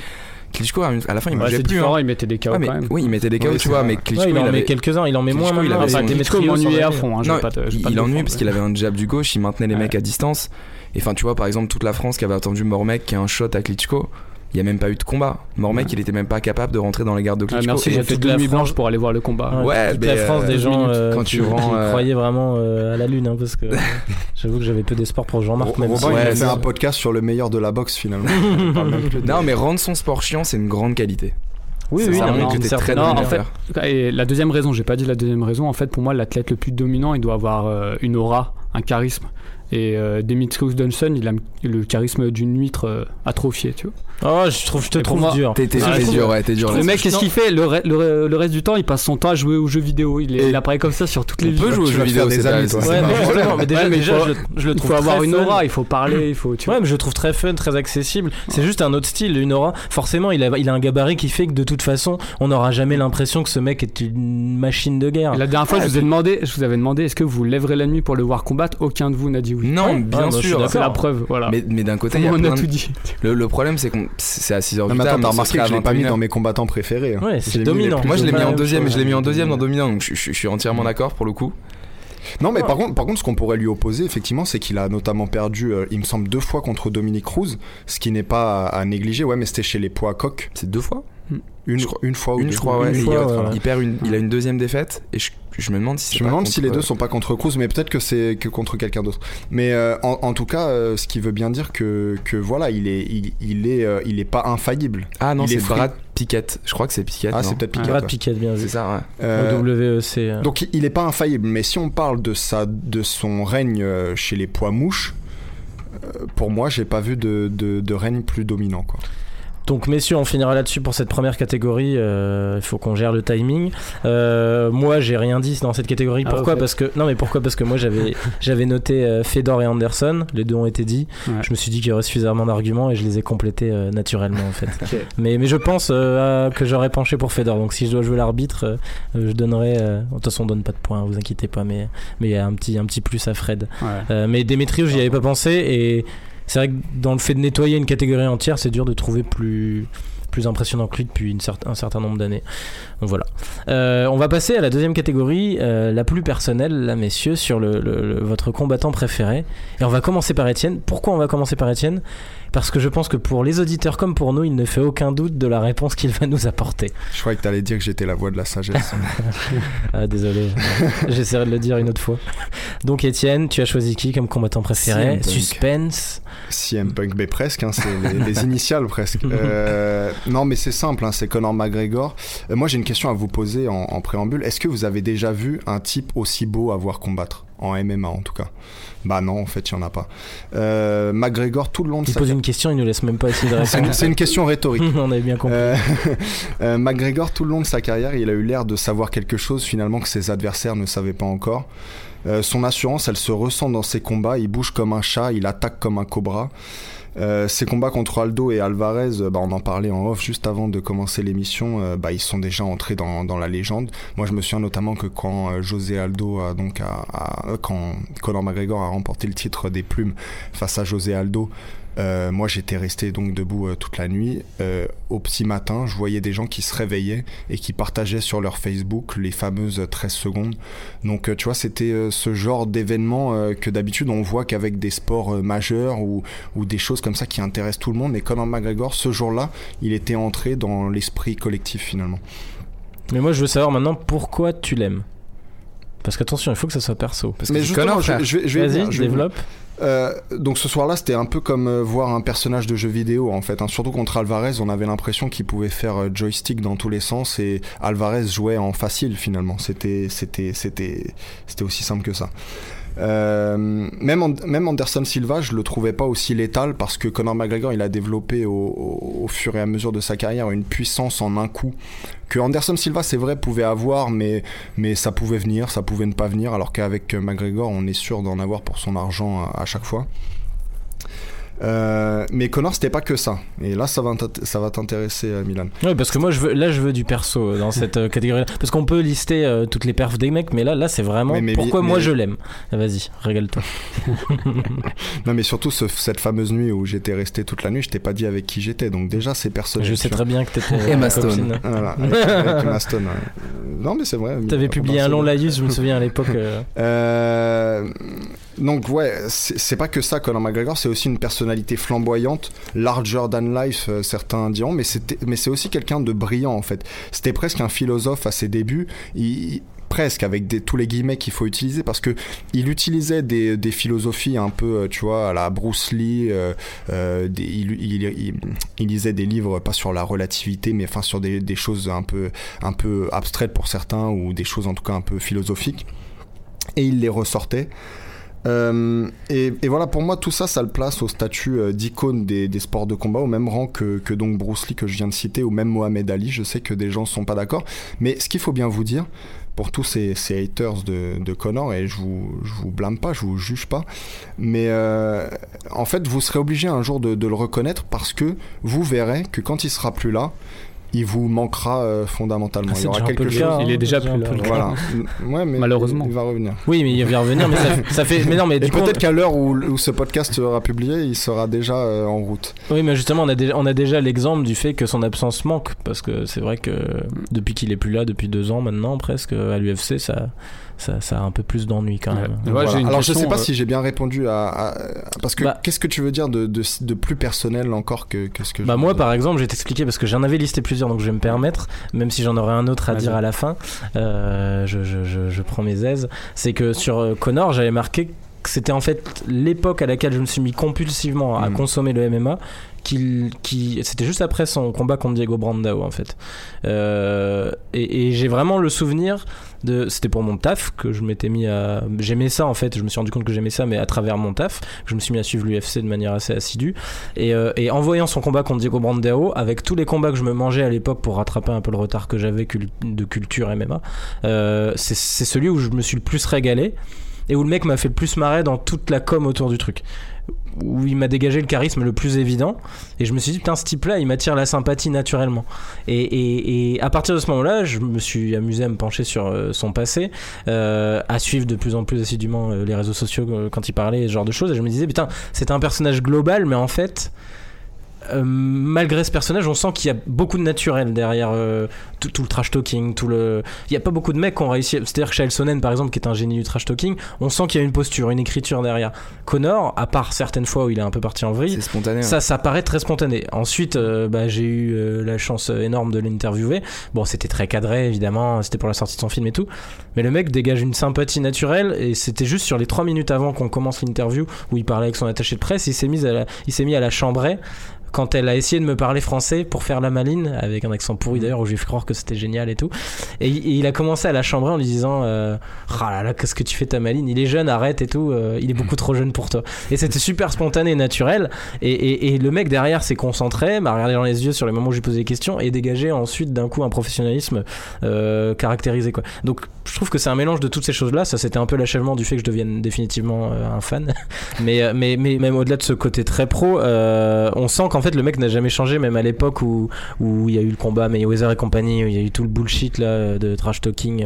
Klitschko, à la fin, il ouais, bougeait c'est plus. hein. il mettait des KO Ouais, mais, quand même. oui, il mettait des KO, tu vois, vrai. mais Ouais, Klitschko, il en il met quelques-uns, il en met moins Klitschko, il avait Klitschko m'ennuyait en à fond. hein, Non, pas te- il, il ennuyait défendre, parce qu'il avait un jab du gauche, il maintenait les mecs à distance. Et enfin, tu vois, par exemple, toute la France qui avait attendu Mormec qui a un shot à Klitschko, il n'y a même pas eu de combat. Mormec, Ouais. il était même pas capable de rentrer dans les gardes de Ah, Klitschko. merci, Et j'ai fait deux la nuits blanches France- pour aller voir le combat. Ouais, toute mais, la France euh, des gens euh, quand qui, tu rends, euh, croyaient vraiment euh, à la lune, hein, parce que j'avoue que j'avais peu d'espoir pour Jean-Marc. Même Robin, si- il Ouais, a fait c'est- un podcast sur le meilleur de la boxe finalement. De- Non, mais rendre son sport chiant, c'est une grande qualité. Oui, C'est oui, un non, mec mais qui d'une était certaine très Non, en fait. Et la deuxième raison, j'ai pas dit la deuxième raison. En fait, pour moi, l'athlète le plus dominant, il doit avoir euh, une aura, un charisme. Et euh, Demetrius Johnson, il a le charisme d'une huître euh, atrophiée, tu vois. Oh, je trouve, je te trouve moi, dur. T'es Ah, dur, trouve- ouais, t'es dur. Le mec, qu'est-ce qu'il fait? Le, re- le, re- le reste du temps, il passe son temps à jouer aux jeux vidéo. Il, est, il apparaît comme ça sur toutes les On peut vidéos. jouer aux jeux vidéo, des amis, toi. Ouais, mais déjà, déjà, je, le- le Il trouve faut avoir une aura, il faut parler, il faut. Ouais, mais je le trouve très fun, très accessible. C'est juste un autre style, une aura. Forcément, il a, il a un gabarit qui fait que de toute façon, on n'aura jamais l'impression que ce mec est une machine de guerre. La dernière fois, je vous ai demandé, je vous avais demandé, est-ce que vous lèverez la nuit pour le voir combattre? Aucun de vous n'a dit oui. Non, Ouais, bien je suis sûr. C'est la preuve, voilà. Mais, mais d'un côté, il y a on a tout dit. le, le problème, c'est qu'on c'est à 6h Non, du matin. attends, t'as remarqué que je l'ai pas mis 21h. dans mes combattants préférés. hein. Ouais, c'est dominant. Moi, je l'ai mis en deuxième, je l'ai mis en deuxième dans dominant, donc je, suis entièrement d'accord pour le coup. Non, mais Ouais. par contre, par contre, ce qu'on pourrait lui opposer, effectivement, c'est qu'il a notamment perdu, euh, il me semble, deux fois contre Dominique Cruz, ce qui n'est pas à, à négliger. Ouais, mais c'était chez les poids coq. C'est deux fois? Une, Je une fois ou Une, deux. crois, ouais. Une fois, il, ouais. il perd une, il a une deuxième défaite, et je, je me demande si Je me demande si contre- les deux sont pas contre Cruz, mais peut-être que c'est que contre quelqu'un d'autre. Mais euh, en, en tout cas, euh, ce qui veut bien dire que, que voilà, il est, il, il est, euh, il est pas infaillible. Ah non, il est c'est. Brad Pickett. Je crois que c'est Pickett. Ah, non c'est peut-être Piquet. Brad ouais. Pickett, bien C'est ça, ouais. Euh, WEC. euh. donc il- il est pas infaillible, mais si on parle de sa, de son règne euh, chez les poids mouches, euh, pour moi, j'ai pas vu de, de, de règne plus dominant, quoi. Donc messieurs, on finira là-dessus pour cette première catégorie. Euh, Il faut qu'on gère le timing. Euh, moi, j'ai rien dit dans cette catégorie. Ah, Pourquoi? Parce que non, mais pourquoi? Parce que moi, j'avais j'avais noté euh, Fedor et Anderson. Les deux ont été dits. Ouais. Je me suis dit qu'il y aurait suffisamment d'arguments et je les ai complétés euh, naturellement en fait. Mais mais je pense à- que j'aurais penché pour Fedor. Donc si je dois jouer l'arbitre, je donnerai. euh, De toute façon, on donne pas de points. Vous inquiétez pas. Mais mais il y a un petit un petit plus à Fred. Ouais. Euh, mais Demetrius, j'y avais pas pensé et c'est vrai que dans le fait de nettoyer une catégorie entière, c'est dur de trouver plus plus impressionnant que lui depuis une un certain nombre d'années. Donc voilà. Euh, on va passer à la deuxième catégorie, euh, la plus personnelle, là, messieurs, sur le- le- votre combattant préféré. Et on va commencer par Étienne. Pourquoi on va commencer par Étienne? Parce que je pense que pour les auditeurs comme pour nous, il ne fait aucun doute de la réponse qu'il va nous apporter. Je croyais que t'allais dire que j'étais la voix de la sagesse. Ah, désolé, j'essaierai de le dire une autre fois. Donc Étienne, tu as choisi qui comme combattant préféré? Suspense? CM Punk, mais presque, hein, c'est les, les initiales presque. Euh, non, mais c'est simple, hein, c'est Conor McGregor. Euh, moi, j'ai une question à vous poser en, en préambule. Est-ce que vous avez déjà vu un type aussi beau à voir combattre? En MMA en tout cas. Bah non, en fait, il n'y en a pas. Euh, McGregor, tout le long de Il sa pose une question, il nous laisse même pas essayer de répondre. c'est une question rhétorique. on avait bien compris. Euh, euh, McGregor, tout le long de sa carrière, il a eu l'air de savoir quelque chose finalement que ses adversaires ne savaient pas encore. Euh, son assurance, elle se ressent dans ses combats. Il bouge comme un chat, il attaque comme un cobra. Euh, ses combats contre Aldo et Alvarez, euh, bah, on en parlait en off juste avant de commencer l'émission, euh, bah, ils sont déjà entrés dans, la légende. Moi, je me souviens notamment que quand José Aldo a donc quand Conor McGregor a remporté le titre des plumes face à José Aldo, euh, moi j'étais resté donc debout euh, toute la nuit. Euh, au petit matin, je voyais des gens qui se réveillaient et qui partageaient sur leur Facebook les fameuses 13 secondes. Donc euh, tu vois, c'était euh, ce genre d'événement euh, que d'habitude on voit qu'avec des sports euh, majeurs ou, ou des choses comme ça qui intéressent tout le monde. Mais Conor McGregor, ce jour-là, il était entré dans l'esprit collectif finalement. Mais moi, je veux savoir maintenant pourquoi tu l'aimes? Parce qu'attention, il faut que ça soit perso. Parce que Mais justement, je, je vais, je vais Vas-y, développe. Euh, donc ce soir-là, c'était un peu comme euh, voir un personnage de jeu vidéo en fait. hein. Surtout contre Alvarez, on avait l'impression qu'il pouvait faire euh, joystick dans tous les sens et Alvarez jouait en facile finalement. C'était c'était c'était c'était aussi simple que ça. Euh, même, même Anderson Silva, je le trouvais pas aussi létal parce que Conor McGregor, il a développé au, fur et à mesure de sa carrière une puissance en un coup que Anderson Silva, c'est vrai, pouvait avoir, mais, mais ça pouvait venir, ça pouvait ne pas venir, alors qu'avec McGregor, on est sûr d'en avoir pour son argent à chaque fois. Euh, mais Connor, c'était pas que ça. Et là, ça va t'int- ça va t'intéresser, euh, Milan. Oui, parce que moi, je veux, là, je veux du perso euh, dans cette euh, catégorie-là. Parce qu'on peut lister euh, toutes les perfs des mecs, mais là, là, c'est vraiment Mais- mais- pourquoi mais- moi je l'aime. Ah, Vas-y, régale-toi. Non, mais surtout ce- cette fameuse nuit où j'étais resté toute la nuit, je t'ai pas dit avec qui j'étais. Donc déjà, c'est personnel. Je sais très bien que t'étais Emma ma Stone. vois. Voilà, avec, avec Emma Stone, ouais. Non, mais c'est vrai. T'avais publié un long laïus, je me souviens à l'époque. euh, Euh, donc ouais, c'est pas que ça Conor McGregor, c'est aussi une personnalité flamboyante, larger than life, euh, certains diront, mais c'est aussi quelqu'un de brillant en fait. C'était presque un philosophe à ses débuts. Presque avec tous les guillemets qu'il faut utiliser parce que il utilisait des, des philosophies un peu euh, tu vois à la Bruce Lee euh, il, il, lisait des livres pas sur la relativité mais enfin sur des, des choses un peu un peu abstraites pour certains ou des choses en tout cas un peu philosophiques et il les ressortait. Euh, et, voilà, pour moi, tout ça, ça le place au statut euh, d'icône des, sports de combat, au même rang que, donc Bruce Lee que je viens de citer, ou même Mohamed Ali. Je sais que des gens ne sont pas d'accord. Mais ce qu'il faut bien vous dire, pour tous ces, haters de, de Connor, et je vous, vous blâme pas, je vous juge pas, mais euh, en fait, vous serez obligé un jour de, de le reconnaître parce que vous verrez que quand il sera plus là, il vous manquera euh, fondamentalement. Ah, il y aura quelque chose. cas, Il est hein, déjà plus là. le cas. Voilà. Ouais, mais Malheureusement. Il va revenir. Oui, mais il va revenir, mais ça, ça fait. Mais non, mais Et du coup, peut-être qu'à l'heure où, où ce podcast sera publié, il sera déjà euh, en route. Oui, mais justement, on a déjà, on a déjà l'exemple du fait que son absence manque. Parce que c'est vrai que depuis qu'il est plus là, depuis deux ans maintenant, presque, à l'UFC, ça, ça, ça a un peu plus d'ennui quand Ouais. même. Ouais, Voilà. Alors je sais pas euh, si j'ai bien répondu à, à- parce que Bah- qu'est-ce que tu veux dire de, de, de plus personnel encore que, que ce que je Bah moi par exemple je vais t'expliquer parce que j'en avais listé plusieurs donc je vais me permettre même si j'en aurai un autre à dire à la fin euh, je, je, je, je prends mes aises c'est que sur euh, Connor j'avais marqué que c'était en fait l'époque à laquelle je me suis mis compulsivement à Mhm. consommer le MMA qu'il qui c'était juste après son combat contre Diego Brandao en fait Euh, et, et j'ai vraiment le souvenir c'était pour mon taf que je m'étais mis à j'aimais ça en fait je me suis rendu compte que j'aimais ça mais à travers mon taf je me suis mis à suivre l'UFC de manière assez assidue et, euh, et en voyant son combat contre Diego Brandao, avec tous les combats que je me mangeais à l'époque pour rattraper un peu le retard que j'avais de culture MMA, euh, c'est celui où je me suis le plus régalé et où le mec m'a fait le plus marrer dans toute la com autour du truc. Où il m'a dégagé le charisme le plus évident. Et je me suis dit, putain, ce type-là, il m'attire la sympathie naturellement. Et, et- et à partir de ce moment-là, je me suis amusé à me pencher sur euh, son passé, euh, à suivre de plus en plus assidûment euh, les réseaux sociaux quand il parlait, ce genre de choses. Et je me disais, putain, c'est un personnage global, mais en fait, euh, malgré ce personnage, on sent qu'il y a beaucoup de naturel derrière euh, tout, tout le trash talking, tout le. Il n'y a pas beaucoup de mecs qui ont réussi. C'est-à-dire que Chael Sonnen, par exemple, qui est un génie du trash talking, on sent qu'il y a une posture, une écriture derrière. Connor, à part certaines fois où il est un peu parti en vrille, spontané. hein. ça, ça paraît très spontané. Ensuite, euh, bah, j'ai eu euh, la chance énorme de l'interviewer. Bon, c'était très cadré, évidemment. C'était pour la sortie de son film et tout. Mais le mec dégage une sympathie naturelle. Et c'était juste sur les trois minutes avant qu'on commence l'interview où il parlait avec son attaché de presse. Il s'est mis à la, il s'est mis à la chambrer quand elle a essayé de me parler français pour faire la maline, avec un accent pourri d'ailleurs, où j'ai fait croire que c'était génial et tout. Et, il- et il a commencé à la chambrer en lui disant euh, Ah là là, qu'est-ce que tu fais ta maline? Il est jeune, arrête et tout, euh, il est beaucoup trop jeune pour toi. Et c'était super spontané et naturel. Et, et- et le mec derrière s'est concentré, m'a regardé dans les yeux sur les moments où j'ai posé des questions et dégagé ensuite d'un coup un professionnalisme euh, caractérisé. Quoi. Donc je trouve que c'est un mélange de toutes ces choses-là. Ça, c'était un peu l'achèvement du fait que je devienne définitivement euh, un fan. mais, euh, mais, mais même au-delà de ce côté très pro, euh, on sent qu'en fait le mec n'a jamais changé, même à l'époque où où il y a eu le combat Mayweather et compagnie, où il y a eu tout le bullshit là de trash talking.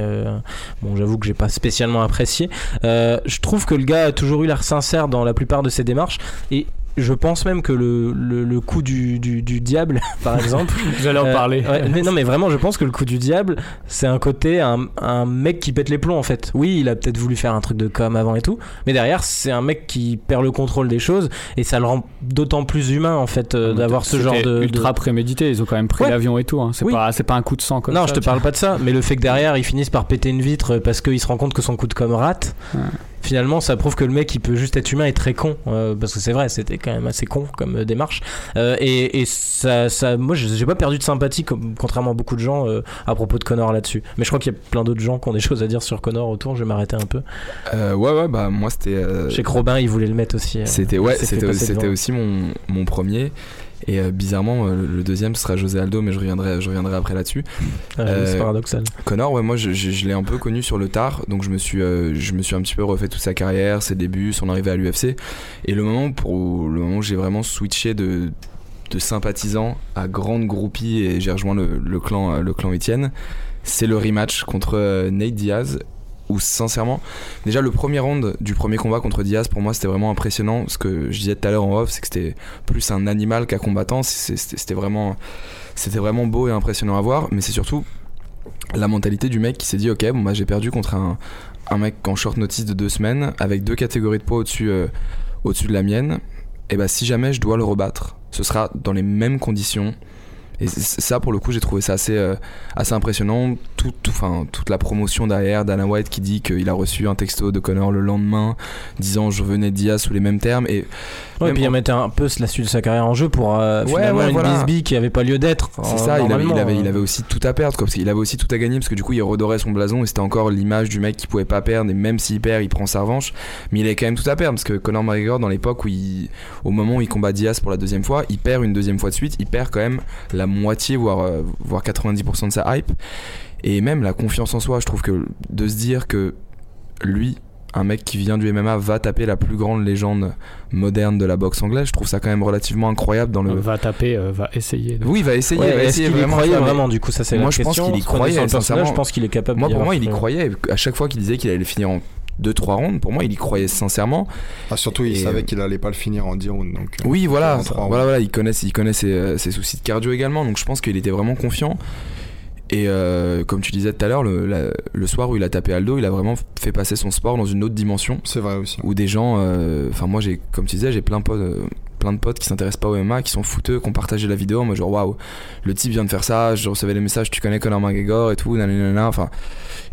bon, j'avoue que j'ai pas spécialement apprécié. Je trouve que le gars a toujours eu l'air sincère dans la plupart de ses démarches et je pense même que le, le, le coup du, du, du diable, par exemple, J'allais en euh, parler. ouais, mais non, mais vraiment, je pense que le coup du diable, c'est un côté, un, un mec qui pète les plombs en fait. Oui, il a peut-être voulu faire un truc de com avant et tout, mais derrière, c'est un mec qui perd le contrôle des choses et ça le rend d'autant plus humain en fait euh, d'avoir ce genre de. de- ultra prémédité. Ils ont quand même pris Ouais. l'avion et tout. hein. C'est Oui. pas, un coup de sang comme non, ça. je te parle pas de ça, mais le fait que derrière ils finissent par péter une vitre parce qu'il se rend compte que son coup de com rate, Ouais. Finalement ça prouve que le mec il peut juste être humain et très con, euh, parce que c'est vrai, c'était quand même assez con comme euh, démarche. Euh, et, et ça, ça, moi j'ai pas perdu de sympathie, comme, contrairement à beaucoup de gens, à propos de Connor là-dessus. Mais je crois qu'il y a plein d'autres gens qui ont des choses à dire sur Connor autour, je vais m'arrêter un peu. Ouais, ouais, bah moi c'était. Je sais que Robin il voulait le mettre aussi. C'était ouais, c'était aussi mon, mon premier. Et euh, bizarrement, euh, le deuxième sera José Aldo, mais je reviendrai, je reviendrai après là-dessus. Ouais, c'est euh, paradoxal. Connor, ouais, moi je, je- je l'ai un peu connu sur le tard, donc je me suis, je me suis un petit peu refait toute sa carrière, ses débuts, son arrivée à l'UFC. Et le moment pour le moment où j'ai vraiment switché de, de sympathisant à grande groupie et j'ai rejoint le, le clan, le clan Etienne, c'est le rematch contre Nate Diaz. Sincèrement, déjà le premier round du premier combat contre Diaz pour moi c'était vraiment impressionnant. Ce que je disais tout à l'heure en off, c'est que c'était plus un animal qu'un combattant. C'était vraiment, beau et impressionnant à voir. Mais c'est surtout la mentalité du mec qui s'est dit ok bon bah j'ai perdu contre un, un mec en short notice de deux semaines avec deux catégories de poids au-dessus euh, au-dessus de la mienne et bah si jamais je dois le rebattre ce sera dans les mêmes conditions Et ça, pour le coup, j'ai trouvé ça assez, euh, assez impressionnant. Tout, tout- enfin, toute la promotion derrière, Dana White qui dit qu'il a reçu un texto de Connor le lendemain disant je venais de Diaz sous les mêmes termes. Et Ouais, Même puis il en- mettait un peu la suite de sa carrière en jeu pour euh, Ouais, finalement ouais, une voilà. bisbille qui avait pas lieu d'être. c'est euh, ça, il avait, il, normalement, avait, il euh. avait aussi tout à perdre, quoi, parce qu'il avait aussi tout à gagner, parce que du coup il redorait son blason et c'était encore l'image du mec qui pouvait pas perdre, et même s'il perd, il prend sa revanche. Mais il avait quand même tout à perdre, parce que Conor McGregor, dans l'époque où il, au moment où il combat Diaz pour la deuxième fois, il perd une deuxième fois de suite, il perd quand même la moitié, voire, euh, voire 90% de sa hype. Et même la confiance en soi, je trouve que de se dire que lui, un mec qui vient du MMA, va taper la plus grande légende moderne de la boxe anglaise, je trouve ça quand même relativement incroyable dans le. Va taper, euh, va essayer. Oui, il va essayer, Ouais, va est-ce essayer qu'il y vraiment, croyait vraiment Du coup, ça c'est Moi, la je pense qu'il y croyait, le sincèrement. Je pense qu'il est capable. Moi, pour moi, il y croyait. À chaque fois qu'il disait qu'il allait finir en 2-3 rounds, pour moi, il y croyait sincèrement. Ah, surtout, il Et, savait euh, qu'il allait pas le finir en 10 rounds. Donc, euh, Oui, voilà. trois Voilà, voilà. Il connaît, il connaît ses, euh, ses soucis de cardio également. Donc, je pense qu'il était vraiment confiant. Et euh, comme tu disais tout à l'heure, le, la- le soir où il a tapé Aldo, il a vraiment fait passer son sport dans une autre dimension. C'est vrai aussi. Où des gens. euh, Enfin, moi, j'ai, comme tu disais, j'ai plein de potes. Plein de potes qui s'intéressent pas au MMA, qui sont fouteux, qui ont partagé la vidéo, moi genre waouh, le type vient de faire ça, je recevais les messages, tu connais Conor McGregor et tout, nanana, enfin,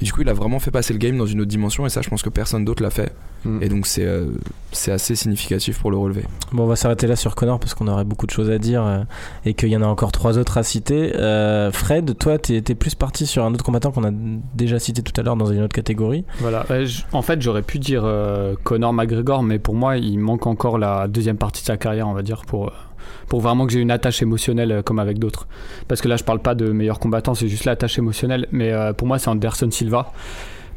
et du coup il a vraiment fait passer le game dans une autre dimension et ça je pense que personne d'autre l'a fait, Mm. et donc c'est euh, c'est assez significatif pour le relever. Bon, on va s'arrêter là sur Connor parce qu'on aurait beaucoup de choses à dire euh, et qu'il y en a encore trois autres à citer. Euh, Fred, toi, t'es t'es plus parti sur un autre combattant qu'on a déjà cité tout à l'heure dans une autre catégorie. Voilà. En fait, j'aurais pu dire euh, Conor McGregor, mais pour moi, il manque encore la deuxième partie de sa carrière, on va dire, pour, euh, pour vraiment que j'ai une attache émotionnelle euh, comme avec d'autres. Parce que là, je parle pas de meilleur combattant, c'est juste l'attache émotionnelle. Mais euh, pour moi, c'est Anderson Silva.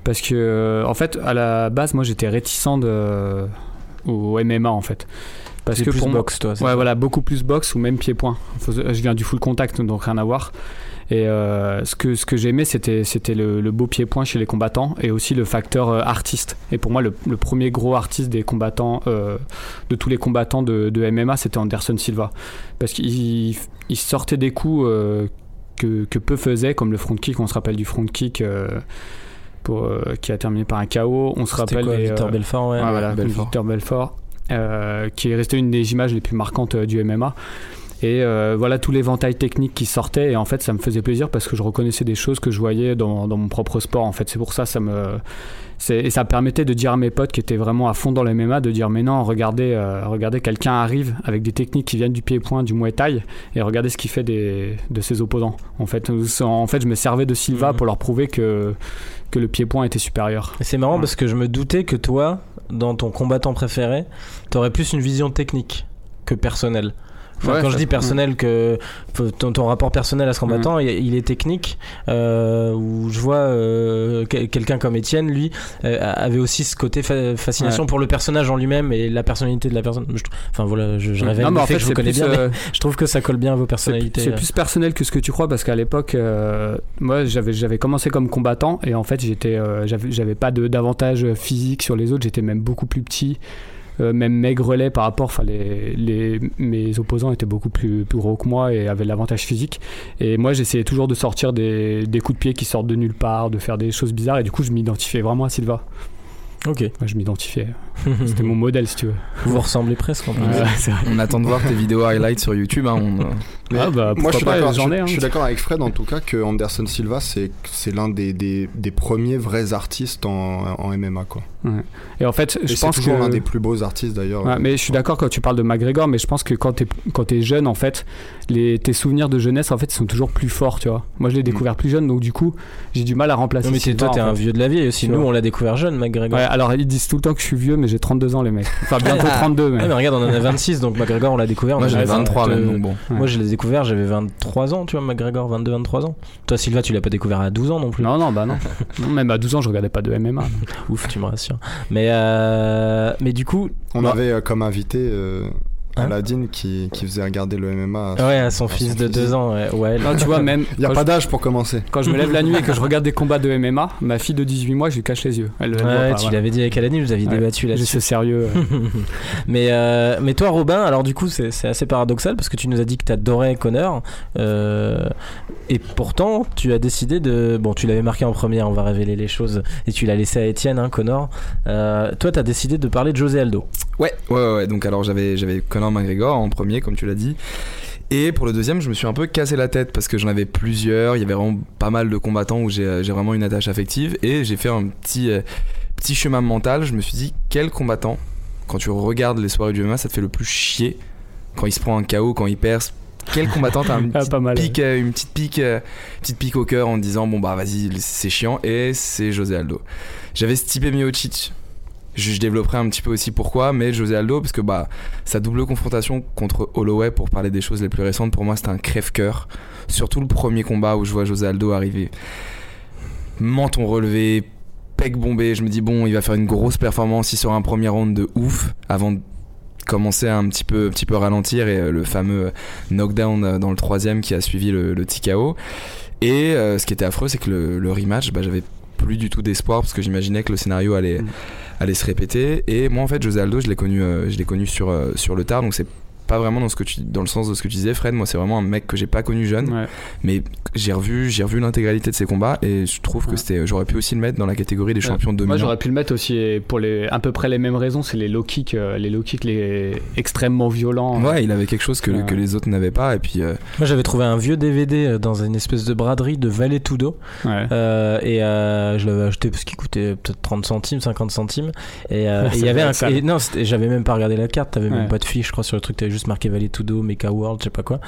Parce que, en fait, à la base, moi, j'étais réticent de, au MMA, en fait. Parce que plus pour moi, boxe, toi. c'est Ouais, ça voilà, beaucoup plus boxe ou même pied-point. Je viens du full contact, donc rien à voir. Et euh, ce que, ce que j'aimais, c'était, c'était le, le beau pied-point chez les combattants et aussi le facteur euh, artiste. Et pour moi, le, le premier gros artiste des combattants, euh, de tous les combattants de, de MMA, c'était Anderson Silva. Parce qu'il il sortait des coups que, que peu faisaient, comme le front kick. On se rappelle du front kick pour, qui a terminé par un KO. On se rappelle quoi, les, Victor Belfort, ouais. Ouais, voilà, Belfort. Victor Belfort, qui est resté une des images les plus marquantes du MMA. Et euh, voilà tout l'éventail technique qui sortait. Et en fait, ça me faisait plaisir parce que je reconnaissais des choses que je voyais dans, dans mon propre sport. En fait, c'est pour ça, ça me. Et ça permettait de dire à mes potes qui étaient vraiment à fond dans le MMA, de dire mais non, regardez, euh, regardez, quelqu'un arrive avec des techniques qui viennent du pied-point, du Muay Thai, et regardez ce qu'il fait des, de ses opposants. En fait, en fait, je me servais de Silva Mhm. pour leur prouver que, que le pied-point était supérieur. C'est marrant Ouais. parce que je me doutais que toi, dans ton combattant préféré, t'aurais plus une vision technique que personnelle. Enfin, Ouais, quand je dis personnel, que ton, ton rapport personnel à ce combattant, il, il est technique. Euh, où je vois euh, quel- quelqu'un comme Étienne, lui, euh, avait aussi ce côté fa- fascination Ouais. pour le personnage en lui-même et la personnalité de la personne. Enfin voilà, je, je révèle Non, mais le en fait fait, que je vous connais bien, mais euh, je trouve que ça colle bien à vos personnalités. C'est plus personnel que ce que tu crois parce qu'à l'époque, moi j'avais j'avais commencé comme combattant et en fait j'étais j'avais pas d'avantage physique sur les autres, j'étais même beaucoup plus petit, euh, même maigrelet par rapport. Enfin les, les mes opposants étaient beaucoup plus plus gros que moi et avaient l'avantage physique. Et moi j'essayais toujours de sortir des, des coups de pied qui sortent de nulle part, de faire des choses bizarres et du coup je m'identifiais vraiment à Silva. Ok. Moi je m'identifiais. C'était mon modèle si tu veux. Vous vous ressemblez presque en plus. Ouais. On attend de voir tes vidéos highlights sur YouTube. hein, on, euh, Mais Ah, bah, moi, je suis d'accord. Je, hein. je suis d'accord avec Fred en tout cas que Anderson Silva c'est c'est l'un des, des, des premiers vrais artistes en, en MMA quoi. Et en fait Et je c'est pense toujours que l'un des plus beaux artistes d'ailleurs. Ouais, mais je suis d'accord quand tu parles de McGregor, mais je pense que quand t'es quand t'es jeune, en fait, les tes souvenirs de jeunesse, en fait, ils sont toujours plus forts, tu vois. Moi, je l'ai découvert plus jeune, donc du coup, j'ai du mal à remplacer. Non, mais c'est- Silva, toi, t'es un fait. vieux de la vieille aussi. Nous, on l'a découvert jeune, McGregor. Ouais, alors ils disent tout le temps que je suis vieux, mais j'ai 32 ans, les mecs. Enfin, bientôt 32, mais. Ouais, mais regarde, on en a 26, donc McGregor, on l'a découvert. Moi j'avais avait 23 20, même, euh, donc bon. Ouais. Moi, je l'ai découvert, j'avais 23 ans, tu vois, McGregor, 22-23 ans. Toi, Silva, tu l'as pas découvert à 12 ans non plus. Non, non, bah non. non. Même à 12 ans, je regardais pas de MMA. Ouf, tu me rassures. Mais, euh, mais du coup, On avait euh, comme invité euh, Hein Aladdin qui, qui faisait regarder le MMA. à- ouais, à son à fils son de fils. 2 ans, ouais. ouais. Non, tu vois, même. Il n'y a pas d'âge pour commencer. Quand je me lève la nuit et que je regarde des combats de MMA, ma fille de 18 mois, je lui cache les yeux. Elle, elle voit Ouais, pas, tu l'avais dit avec Alani, vous aviez Ouais. débattu là-dessus. ce sérieux. mais, euh, mais toi, Robin, alors du coup, c'est c'est assez paradoxal parce que tu nous as dit que t'adorais Connor. euh, et pourtant, tu as décidé de. Bon, tu l'avais marqué en première, on va révéler les choses. Et tu l'as laissé à Étienne, hein, Connor. Euh, toi, t'as décidé de parler de José Aldo. Ouais, ouais, ouais. Donc alors j'avais j'avais Conor McGregor en premier, comme tu l'as dit. Et pour le deuxième, je me suis un peu cassé la tête parce que j'en avais plusieurs. Il y avait vraiment pas mal de combattants où j'ai euh, vraiment une attache affective. Et j'ai fait un petit, euh, petit chemin mental. Je me suis dit, quel combattant, quand tu regardes les soirées du MMA, ça te fait le plus chier quand il se prend un KO, quand il perce? Quel combattant t'as une Ah, euh, une petite pique, euh, petite pique au cœur en disant bon bah vas-y c'est chiant et c'est José Aldo. J'avais Stipe Miocic. Je, développerai un petit peu aussi pourquoi, mais José Aldo parce que bah sa double confrontation contre Holloway pour parler des choses les plus récentes pour moi c'était un crève-cœur. Surtout le premier combat où je vois José Aldo arriver, menton relevé, pec bombé. Je me dis bon il va faire une grosse performance, il sera un premier round de ouf avant de commencer à un petit peu, petit peu ralentir et euh, le fameux knockdown euh, dans le troisième qui a suivi le, le TKO. Et euh, ce qui était affreux, c'est que le, le rematch, bah, j'avais plus du tout d'espoir parce que j'imaginais que le scénario allait, Mm. Allait se répéter. Et moi, en fait, José Aldo, je l'ai connu, euh, je l'ai connu sur, euh, sur le tard, donc c'est pas vraiment dans, ce que tu, dans le sens de ce que tu disais, Fred. Moi, c'est vraiment un mec que j'ai pas connu jeune, Ouais. mais j'ai revu, j'ai revu l'intégralité de ses combats et je trouve que c'était, j'aurais pu aussi le mettre dans la catégorie des Ouais. champions Moi dominants. j'aurais pu le mettre aussi pour les à peu près les mêmes raisons, c'est les low kicks, euh, les low kicks les extrêmement violents. Ouais, il avait quelque chose que, Ouais. que les autres n'avaient pas et puis euh, Moi j'avais trouvé un vieux DVD euh, dans une espèce de braderie de Valetudo Ouais. euh, et euh, je l'avais acheté parce qu'il coûtait peut-être 30 centimes, 50 centimes et euh, il y avait un et non, j'avais même pas regardé la carte, t'avais Ouais. même pas de fiche je crois sur le truc, t'avais juste marqué Valetudo, Mecha World, je sais pas quoi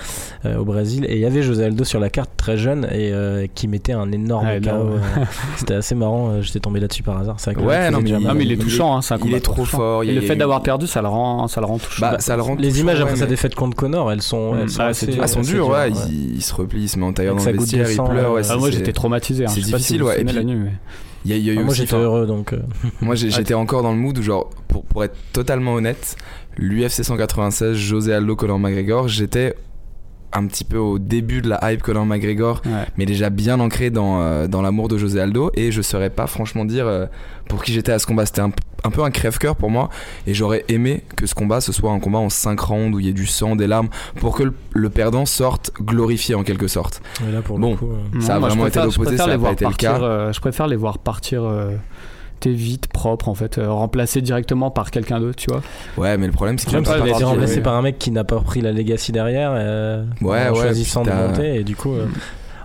euh, au Brésil et il y avait José Aldo sur la carte très jeune et euh, qui mettait un énorme Ouais, KO. euh, c'était assez marrant, euh, j'étais tombé là-dessus par hasard, c'est vrai que Ouais, non, mais il-. Ah mais il est il touchant, hein, c'est un il est trop touchant. fort, Et il le fait d'avoir perdu, ça le rend, ça le rend touchant. bah, ça le rend les touchant, images ouais, après sa défaite contre Connor, elles sont, elles sont Ah, assez, dur. Ah, sont dures, ouais. ouais. Il, il se replie, il se met en tailleur dans le vestiaire, il pleure. ah, Ah, moi j'étais traumatisé. Hein. c'est difficile, ouais, vous et souvenez puis- la nuit. mais- Il y a, il y a eu Ah, moi j'étais heureux donc. euh, Moi j'étais encore dans le mood où genre pour, pour être totalement honnête, l'UFC 196, José Aldo, Conor McGregor, j'étais un petit peu au début de la hype Conor McGregor, Ouais. mais déjà bien ancré dans, euh, dans l'amour de José Aldo et je saurais pas franchement dire euh, pour qui j'étais à ce combat. C'était un, un peu un crève-cœur pour moi et j'aurais aimé que ce combat ce soit un combat en 5 rounds où il y ait du sang, des larmes pour que le, le perdant sorte glorifié en quelque sorte. mais là pour Bon. le coup. euh, Ça a je vraiment été préfère- l'opposé, ça a les pas été le cas. euh, je préfère les voir partir t'es vite, propre en fait, euh, remplacé directement par quelqu'un d'autre, tu vois. Ouais, mais le problème c'est qu'il a a été remplacé par un mec qui n'a pas pris la legacy derrière, euh, Ouais, en ouais, choisissant de monter et du coup. euh,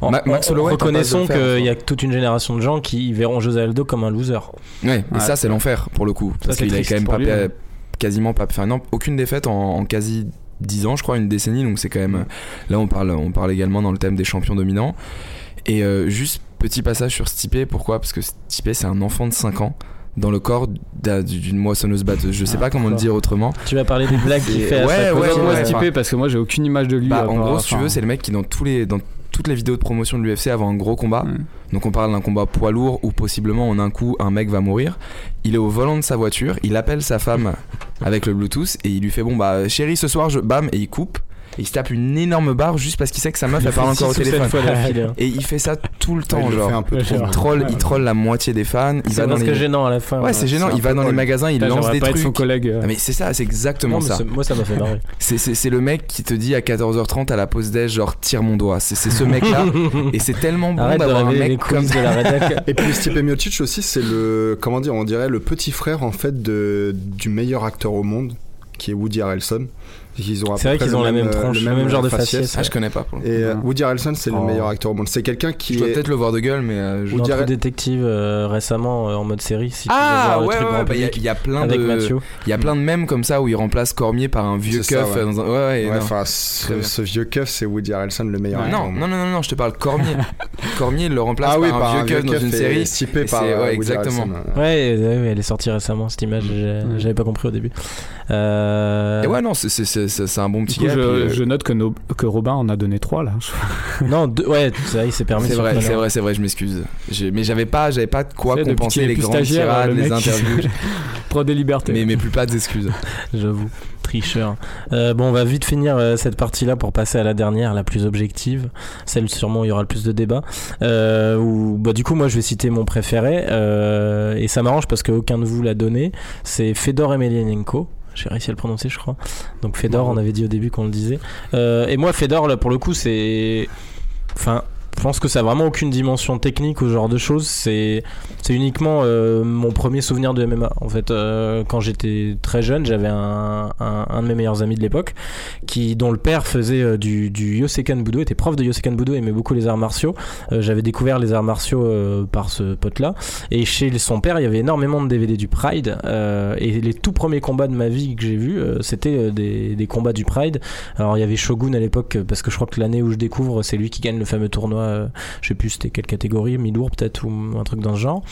en- Ma- Max Holloway reconnaissons qu'il y a ça. toute une génération de gens qui verront José Aldo comme un loser. Ouais, et Ouais. ça c'est l'enfer pour le coup. Parce qu'il triste quand même pas lui, pa- ouais. quasiment pas. Enfin, non, aucune défaite en, en quasi 10 ans, je crois, une décennie. Donc c'est quand même. Là, on parle, on parle également dans le thème des champions dominants. Et euh, juste petit passage sur Stipe. Pourquoi? Parce que Stipe, c'est un enfant de 5 ans dans le corps d'un- d'une moissonneuse batteuse. Je sais Ah, pas comment le dire autrement. Tu vas parler des blagues qu'il fait à ouais, ouais, ouais, parce que moi j'ai aucune image de lui. Bah, en gros, si tu veux, c'est le mec qui dans tous les dans toutes les vidéos de promotion de l'UFC avant un gros combat. Donc on parle d'un combat poids lourd où possiblement en un coup un mec va mourir. Il est au volant de sa voiture, il appelle sa femme avec le Bluetooth et il lui fait bon bah chérie ce soir je bam et il coupe et il se tape une énorme barre juste parce qu'il sait que sa meuf elle parle encore au téléphone. hein. Et il fait ça tout le Ouais, temps genre. fait un peu Ouais, trop. genre. Il troll, il troll la moitié des fans. Il C'est va dans presque les... gênant à la fin. Ouais, c'est gênant. c'est un Il va dans les magasins, il lance des trucs. son collègue. euh. Ah, mais c'est ça, c'est exactement ça. Moi, ça m'a fait marrer. C'est, le mec qui te dit à 14h30 à la pause déj, genre tire mon doigt. C'est, ce mec-là. et c'est tellement bon d'avoir un mec comme de la. Et puis Stipe Miocic aussi, c'est le, comment dire, on dirait le petit frère en fait de, du meilleur acteur au monde, qui est Woody Harrelson. Ils ont à C'est vrai qu'ils ont la même euh, tronche, le même genre de faciès. faciès. Ah, je connais pas. Pour le coup. Et euh. Woody Harrelson, c'est Oh. le meilleur acteur au monde. C'est quelqu'un qui Je dois est. peut-être le voir de gueule, mais. euh, je- dirait- True Détective euh, récemment euh, en mode série. Si tu veux Ah ouais, ouais, bah, il y, a- plein avec de. Il y a plein de mèmes comme ça où il remplace Cormier par un vieux keuf. ouais. Ouais, ouais, Ouais, non. enfin, ce, vieux keuf, c'est Woody Harrelson, le meilleur acteur Non, non, non, non, non, je te parle Cormier. Cormier, le remplace Ah par un vieux keuf dans une série. Stipe Et par Woody exactement. Harrelson, ouais. Ouais, ouais, ouais, elle est sortie récemment cette image. J'avais pas compris au début. Et ouais, non, c'est, c'est, c'est, c'est- c'est un bon petit coup, gars. je, puis, euh, je note que, nos- que Robin en a donné trois là. Non, deux- ouais, ça il s'est permis. C'est vrai, c'est vrai, c'est vrai, je m'excuse. J'ai- Mais j'avais pas, j'avais pas de quoi compenser les grandes tirades, le les interviews, Prends des libertés. mais, mais plus pas d'excuses. J'avoue, tricheur. Euh, bon, on va vite finir euh, cette partie-là pour passer à la dernière, la plus objective. Celle sûrement où il y aura le plus de débats. Euh, où, bah, du coup, moi, je vais citer mon préféré. euh, et ça m'arrange parce qu'aucun de vous l'a donné. C'est Fedor Emelianenko. J'ai réussi à le prononcer, je crois. Donc Fedor, on avait dit au début qu'on le disait. Euh, et moi, Fedor, là, pour le coup, c'est... Enfin, je pense que ça a vraiment aucune dimension technique ou ce genre de choses. C'est, c'est uniquement euh, mon premier souvenir de MMA. En fait, euh, quand j'étais très jeune, j'avais un, de mes meilleurs amis de l'époque, qui, dont le père faisait euh, du, du Yosekan Budo, était prof de Yosekan Budo, aimait beaucoup les arts martiaux. J'avais découvert les arts martiaux par ce pote-là. Et chez son père, il y avait énormément de DVD du Pride. et les tout premiers combats de ma vie que j'ai vus, c'était des, combats du Pride. Alors il y avait Shogun à l'époque, parce que je crois que l'année où je découvre, c'est lui qui gagne le fameux tournoi. Euh, je sais plus c'était quelle catégorie, mi-lourd peut-être ou un truc dans ce genre.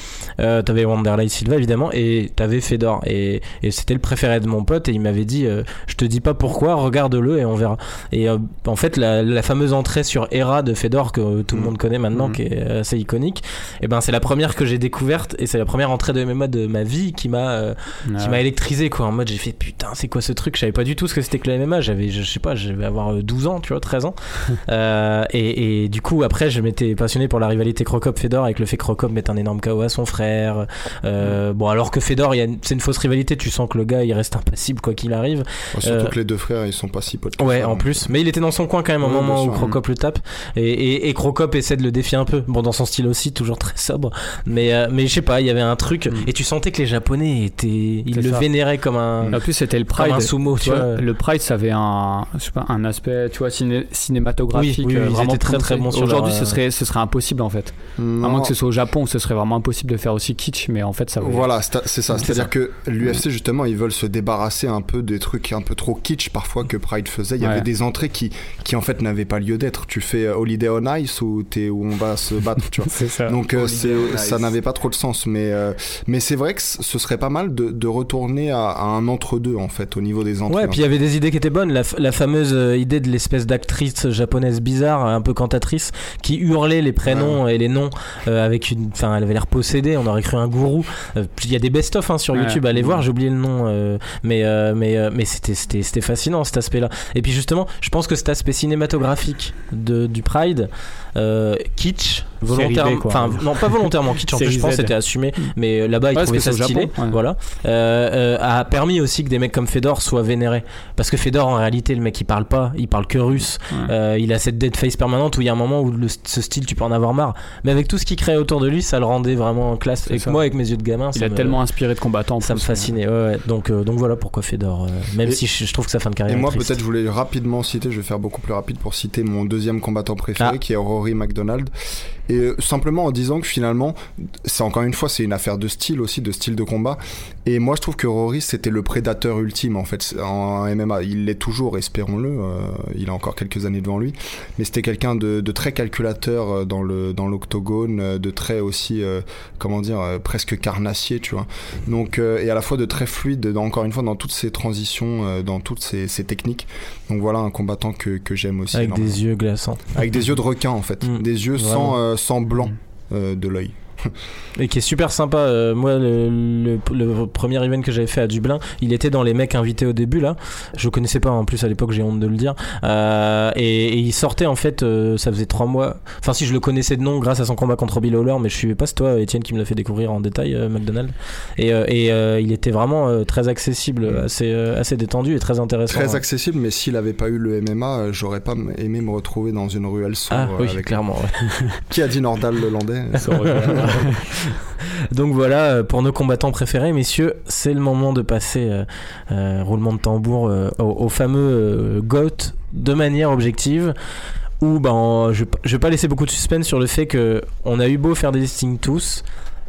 Euh, t'avais Wanderlei Silva évidemment et t'avais Fedor et, et c'était le préféré de mon pote et il m'avait dit euh, je te dis pas pourquoi, regarde-le et on verra. Et en fait la, la fameuse entrée sur Hera de Fedor que tout le Mhm. monde connaît maintenant, Mhm. qui est assez iconique, et ben c'est la première que j'ai découverte et c'est la première entrée de MMA de ma vie qui m'a euh, qui m'a électrisé quoi en mode j'ai fait putain c'est quoi ce truc? Je savais pas du tout ce que c'était que le MMA j'avais je sais pas je vais avoir euh, 12 ans tu vois 13 ans Euh, et, et du coup après je m'étais passionné pour la rivalité Crocop Fedor avec le fait que Crocop mette un énorme KO à son frère Euh, bon alors que Fedor c'est une fausse rivalité tu sens que le gars il reste impassible quoi qu'il arrive Surtout Euh, que les deux frères, ils sont pas si potes. Ouais, ça, en donc. plus. Mais il était dans son coin quand même au Ouais, moment où Crocop le tape. Et, et, et Crocop essaie de le défier un peu. Bon, dans son style aussi, toujours très sobre. Mais, euh, mais je sais pas, il y avait un truc. Mm. Et tu sentais que les Japonais étaient. Ils le ça. vénéraient comme un, En plus, c'était le comme Pride. un sumo, tu vois, le Pride, ça avait un, je sais pas, un aspect, tu vois, ciné- cinématographique. Oui, oui, euh, ils étaient très, très bons sur Aujourd'hui, ce euh, serait, ce serait impossible en fait. À Non. moins que ce soit au Japon, ce serait vraiment impossible de faire aussi kitsch, mais en fait, ça. Voilà, c'est ça. C'est C'est-à-dire que l'UFC, justement, ils veulent se débarrasser un peu des trucs un peu trop kitsch parfois que Pride faisait. Il y Ouais. avait des entrées qui, qui en fait n'avaient pas lieu d'être. Tu fais euh, Holiday on Ice ou t'es où on va se battre, tu vois. Ça. Donc euh, Ice. ça n'avait pas trop de sens, mais euh, mais c'est vrai que ce serait pas mal de, de retourner à, à un entre deux en fait au niveau des entrées. Ouais, puis il y avait des idées qui étaient bonnes. La, la fameuse euh, idée de l'espèce d'actrice japonaise bizarre, un peu cantatrice, qui hurlait les prénoms et les noms euh, avec une. Enfin, elle avait l'air possédée, on aurait cru un gourou. Euh, Il y a des best-of hein, sur Ouais. YouTube, allez voir, j'ai oublié le nom. euh, mais mais, mais c'était c'était c'était fascinant cet aspect-là. Et puis justement, je pense que cet aspect cinématographique de, du Pride, kitsch, volontairement. Enfin, non, pas volontairement kitsch, je pense c'était assumé. Mais euh, là-bas, ils Ouais, trouvaient ça stylé. Japon, ouais. Voilà. Euh, euh, a permis aussi que des mecs comme Fedor soient vénérés. Parce que Fedor, en réalité, le mec, il parle pas, il parle que russe. Ouais. Euh, il a cette dead face permanente où il y a un moment où le- ce style, tu peux en avoir marre. Mais avec tout ce qu'il crée autour de lui, ça le rendait vraiment classe. Et que moi, avec mes yeux de gamin, Il ça a me, tellement inspiré de combattants. ça me fascinait. Ouais, ouais. Donc, euh, donc voilà pourquoi Fedor. euh, même Et- si je, je trouve que sa fin de Et carrière. moi, est triste. peut-être, je voulais rapidement citer, je vais faire beaucoup plus rapide pour citer mon deuxième combattant préféré, Ah. qui est Rory McDonald. Et euh, simplement en disant que finalement, c'est encore une fois, c'est une affaire de style aussi, de style de combat. Et moi, je trouve que Rory, c'était le prédateur ultime, en fait, en MMA. Il l'est toujours, espérons-le. euh, il a encore quelques années devant lui. Mais c'était quelqu'un de, de très calculateur euh, dans le dans l'octogone, euh, de très aussi, euh, comment dire, presque carnassier, tu vois. Donc, euh, et à la fois de très fluide, encore une fois, dans toutes ses transitions, dans toutes ses, ses techniques. Donc voilà un combattant que, que j'aime aussi. Avec énormément. des yeux glaçants. Avec des yeux de requin en fait, Mm, des yeux vraiment. sans, euh, sans blanc euh, de l'œil. Et qui est super sympa. Euh, moi, le, le- le premier event que j'avais fait à Dublin, il était dans les mecs invités au début là. Je le connaissais pas en plus à l'époque, j'ai honte de le dire. Euh, et, et il sortait en fait, euh, ça faisait trois mois. Enfin, si je le connaissais de nom grâce à son combat contre Bill Lawler, mais je suivais pas. C'est toi, Étienne, qui me l'a fait découvrir en détail, euh, McDonald. Et, euh, et euh, il était vraiment euh, très accessible, assez, euh, assez détendu et très intéressant. Très accessible, mais s'il avait pas eu le MMA, j'aurais pas aimé me retrouver dans une ruelle sombre Ah oui, avec clairement. ouais. Qui a dit Nordal le Landais? Donc voilà, euh, pour nos combattants préférés, messieurs, c'est le moment de passer, euh, euh, roulement de tambour, au, fameux GOAT de manière objective. Où ben, je, je vais pas laisser beaucoup de suspense sur le fait que on a eu beau faire des listings tous,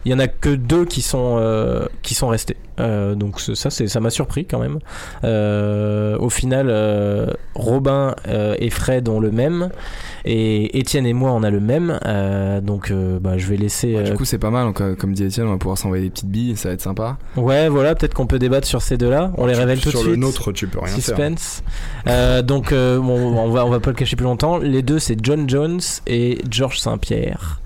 il y en a que deux qui sont euh, qui sont restés. Euh, donc ça c'est ça m'a surpris quand même. Euh, au final, Robin et Fred ont le même et Étienne et moi on a le même. Donc bah, je vais laisser. Ouais, du coup, c'est pas mal. Donc, comme dit Etienne, on va pouvoir s'envoyer des petites billes, ça va être sympa. Ouais, voilà, peut-être qu'on peut débattre sur ces deux-là. On les révèle tout de Sur suite. le nôtre, tu peux rien faire. Suspense. Euh, donc, bon, on va on va pas le cacher plus longtemps. Les deux, c'est John Jones et George Saint-Pierre.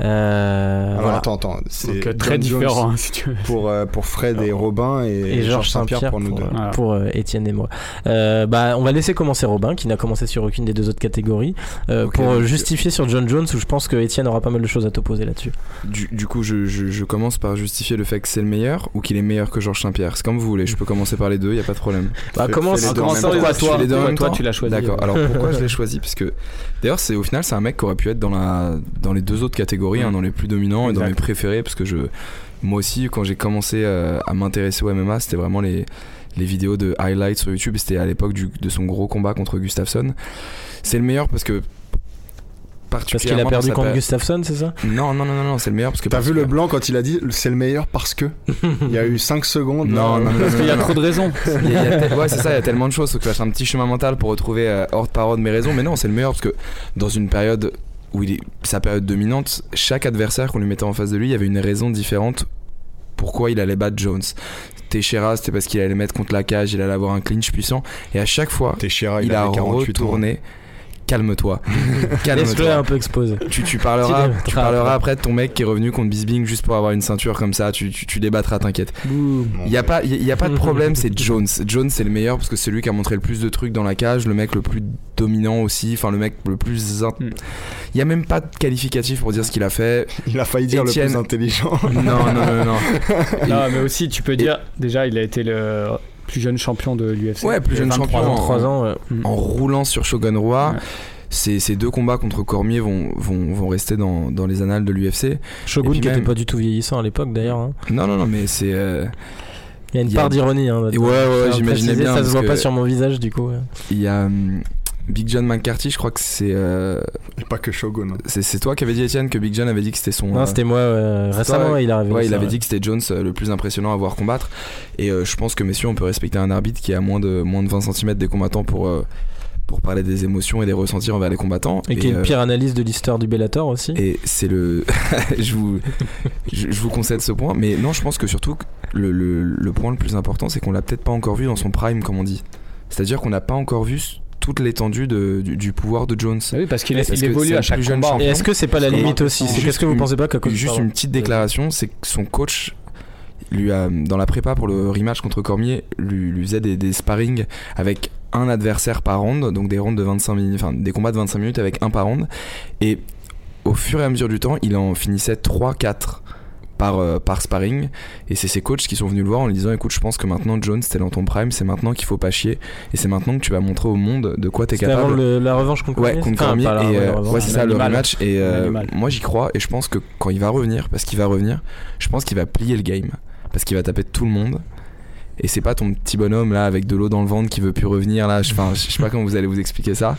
Euh, Alors voilà. attends, attends. C'est Donc, euh, John très Jones différent, hein, si tu veux. pour, euh, pour Fred et Robin et, et Georges Saint-Pierre pour, nous deux. Voilà. pour, euh, Étienne et moi. Euh, bah, on va laisser commencer Robin, qui n'a commencé sur aucune des deux autres catégories, euh, pour justifier sur John Jones, où je pense que Étienne aura pas mal de choses à t'opposer là-dessus. Du, du coup, je, je- je commence par justifier le fait que c'est le meilleur ou qu'il est meilleur que Georges Saint-Pierre. C'est comme vous voulez, je peux commencer par les deux, il y a pas de problème. Bah, commence, par les deux toi, toi, tu l'as choisi. D'accord. Alors pourquoi je l'ai choisi? Parce que d'ailleurs, c'est au final, c'est un mec qui aurait pu être dans la dans les deux autres catégories, hein, dans les plus dominants et dans mes préférés, parce que je moi aussi, quand j'ai commencé euh, à m'intéresser au MMA, c'était vraiment les les vidéos de highlights sur YouTube. C'était à l'époque de son gros combat contre Gustafsson. C'est le meilleur parce que Parce qu'il a perdu contre Gustafsson, c'est ça? Non, non, non, non, non, c'est le meilleur parce que T'as vu le blanc quand il a dit c'est le meilleur parce que Il y a eu 5 secondes. Non, là, non, non, Parce qu'il y a non, trop de raisons. Il y a- il y a tel- ouais, c'est ça, il y a tellement de choses. Faut que je fasse un petit chemin mental pour retrouver euh, hors de parole mes raisons. Mais non, c'est le meilleur parce que dans une période où il est sa période dominante, chaque adversaire qu'on lui mettait en face de lui, il y avait une raison différente pourquoi il allait battre Jones. Teixeira, c'était parce qu'il allait mettre contre la cage, il allait avoir un clinch puissant. Et à chaque fois, Teixeira, il, il, a avait 48 ans. Calme-toi. Laisse-le Calme-toi. un peu exposé. Tu, tu parleras, Tu parleras après. après de ton mec qui est revenu contre Bisbing juste pour avoir une ceinture comme ça. Tu, tu, tu débattras, t'inquiète. Il n'y a, pas- y a- y a pas de problème, c'est Jones. Jones, c'est le meilleur parce que c'est lui qui a montré le plus de trucs dans la cage, le mec le plus dominant aussi, enfin le mec le plus. in- Il Mm. n'y a même pas de qualificatif pour dire ce qu'il a fait. Il a failli dire le plus intelligent. Non, non, non, non. Non, mais aussi, tu peux dire, déjà, il a été le plus jeune champion de l'UFC. Ouais, plus jeune 23 champion. ans. 3 ans, ouais. En roulant sur Shogun Roi. Ouais. Ces, ces deux combats contre Cormier vont, vont, vont rester dans, dans les annales de l'UFC. Shogun qui était même- pas du tout vieillissant à l'époque d'ailleurs. hein. Non, non, non, mais c'est. euh, Il y a une y a- part d'ironie. Hein, ouais, ouais, j'imaginais bien, Ça se voit que- pas sur mon visage du coup. ouais. Il y a hum, Big John McCarthy, je crois que c'est. euh, Et pas que Shogun. hein. c'est c'est toi qui avais dit, Étienne, que Big John avait dit que c'était son. Non, euh, c'était moi euh, c'est récemment. toi, il a. Ouais, il avait ouais. dit que c'était Jones euh, le plus impressionnant à voir combattre. Et euh, je pense que, messieurs, on peut respecter un arbitre qui est à moins de, moins de 20 cm des combattants pour, euh, pour parler des émotions et des ressentis envers les combattants. Et qui est euh, une pire analyse de l'histoire du Bellator aussi. Et c'est le. je, vous, je, je vous concède ce point. Mais non, je pense que surtout, le, le, le point le plus important, c'est qu'on l'a peut-être pas encore vu dans son prime, comme on dit. C'est-à-dire qu'on n'a pas encore vu toute l'étendue du, du pouvoir de Jones. Ah oui, parce qu'il que évolue à chaque plus jeune combat. Et est-ce que c'est pas la limite aussi qu'est-ce que vous pensez pas qu'à cause Juste une petite déclaration, c'est que son coach lui a dans la prépa pour le rematch contre Cormier lui, lui faisait des, des sparring avec un adversaire par round, donc des rounds de 25 minutes, enfin des combats de 25 minutes avec un par round. Et au fur et à mesure du temps, il en finissait 3-4 par, euh, par sparring. Et c'est ses coachs qui sont venus le voir en lui disant Écoute, je pense que maintenant, Jones, t'es dans ton prime, c'est maintenant qu'il faut pas chier. Et c'est maintenant que tu vas montrer au monde de quoi t'es avant capable. le- la revanche contre Ouais, contre Enfin, Cormier. pas la- et, ouais, euh, ouais, c'est ça, le rematch. Et euh, moi, j'y crois. Et je pense que quand il va revenir, parce qu'il va revenir, je pense qu'il va plier le game. Parce qu'il va taper tout le monde. Et c'est pas ton petit bonhomme là avec de l'eau dans le ventre qui veut plus revenir là. Je, enfin, je sais pas comment vous allez vous expliquer ça.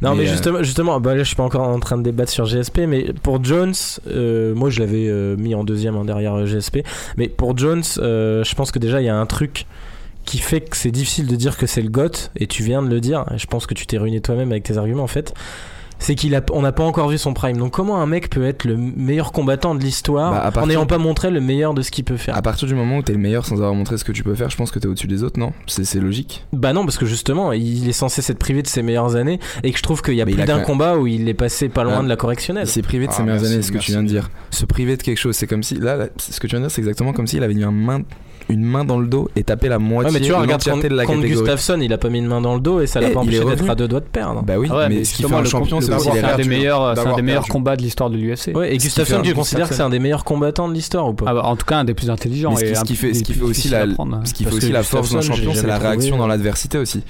Non, mais, Mais, euh, justement, justement bah là, je suis pas encore en train de débattre sur GSP, mais pour Jones, euh, moi je l'avais euh, mis en deuxième hein, derrière euh, GSP. Mais pour Jones, je pense que déjà il y a un truc qui fait que c'est difficile de dire que c'est le GOAT, et tu viens de le dire, je pense que tu t'es ruiné toi-même avec tes arguments en fait. C'est qu'il a, on n'a pas encore vu son prime. Donc comment un mec peut être le meilleur combattant de l'histoire Bah, en n'ayant pas montré le meilleur de ce qu'il peut faire? À partir du moment où t'es le meilleur sans avoir montré ce que tu peux faire, je pense que t'es au-dessus des autres, non? C'est c'est logique. Bah non, parce que justement, il est censé s'être privé de ses meilleures années, et que je trouve qu'il y a Mais plus a d'un même- combat où il est passé pas loin Ah. de la correctionnelle. Il s'est privé de Ah, ses meilleures merci, années, ce que tu viens de dire. Se priver de quelque chose, c'est comme si. Là, là, ce que tu viens de dire, c'est exactement comme s'il avait mis un main, une main dans le dos et tapé la Ouais, moitié mais tu vois, regarde contre, de la catégorie. Gustafsson, il a pas mis une main dans le dos et ça l'a pas empêché d'être à deux doigts de perdre. Bah oui, Ah ouais, mais ce qui fait un le champion, c'est c'est un des meilleurs, c'est un d'avoir des meilleurs perdu. combats de l'histoire de l'UFC. Ouais, et Gustafsson, tu considères que c'est un des meilleurs combattants de l'histoire ou pas Ah bah, en tout cas, un des plus intelligents. Mais ce qui- et ce un qui fait- ce des qui plus fait aussi la- à prendre. Ce qui fait Parce aussi que la force d'un champion, c'est la réaction dans euh, l'adversité aussi.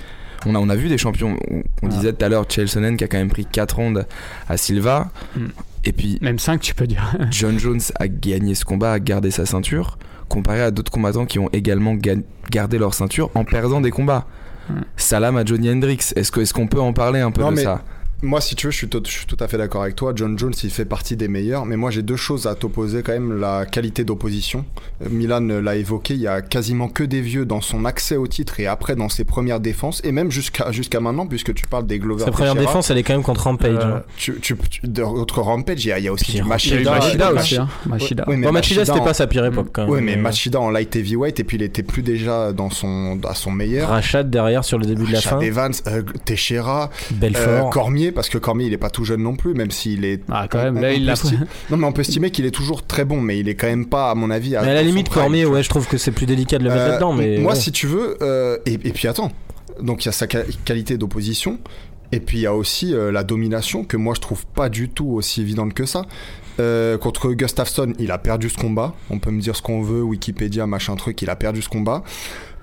On a, on a vu des champions. On, on Ah. disait tout à l'heure, Chael Sonnen qui a quand même pris 4 rondes à Silva. Mm. Et puis Même 5, tu peux dire. John Jones a gagné ce combat, a gardé sa ceinture, comparé à d'autres combattants qui ont également ga- gardé leur ceinture en perdant des combats. Mm. Salam à Johnny Hendrix. Est-ce que- est-ce qu'on peut en parler un peu Non, de mais- ça? Moi, si tu veux, je suis, tout, je suis tout à fait d'accord avec toi. John Jones, il fait partie des meilleurs. Mais moi, j'ai deux choses à t'opposer quand même. La qualité d'opposition. Euh, Milan l'a évoqué. Il y a quasiment que des vieux dans son accès au titre et après dans ses premières défenses. Et même jusqu'à jusqu'à maintenant, puisque tu parles des Glover Sa première Teixeira, défense, elle est quand même contre Rampage. Euh, hein. Tu, tu, tu- d'autres Rampage, il y a, il y a aussi du Machida. Machida Mach- aussi. hein, Machida. Ouais, mais Bon, Machida, c'était en- pas sa pire époque quand même. Ouais, mais Euh, Machida en light heavyweight et puis il était plus déjà dans son, à son meilleur. Rachat derrière sur le début de la fin. Evans, euh, Teixeira, Belfort. Euh, Cormier, parce que Cormier il est pas tout jeune non plus, même s'il est. Ah, quand même, on- là, il l'a esti- Non, mais on peut estimer qu'il est toujours très bon, mais il est quand même pas, à mon avis. Mais à la limite, prime, Cormier, ouais, je trouve que c'est plus délicat de le mettre Euh, là-dedans. Mais moi, ouais. si tu veux, euh, et, et puis attends, donc il y a sa qualité d'opposition, et puis il y a aussi euh, la domination que moi je trouve pas du tout aussi évidente que ça. Euh, contre Gustafsson, il a perdu ce combat. On peut me dire ce qu'on veut, Wikipédia, machin truc, il a perdu ce combat.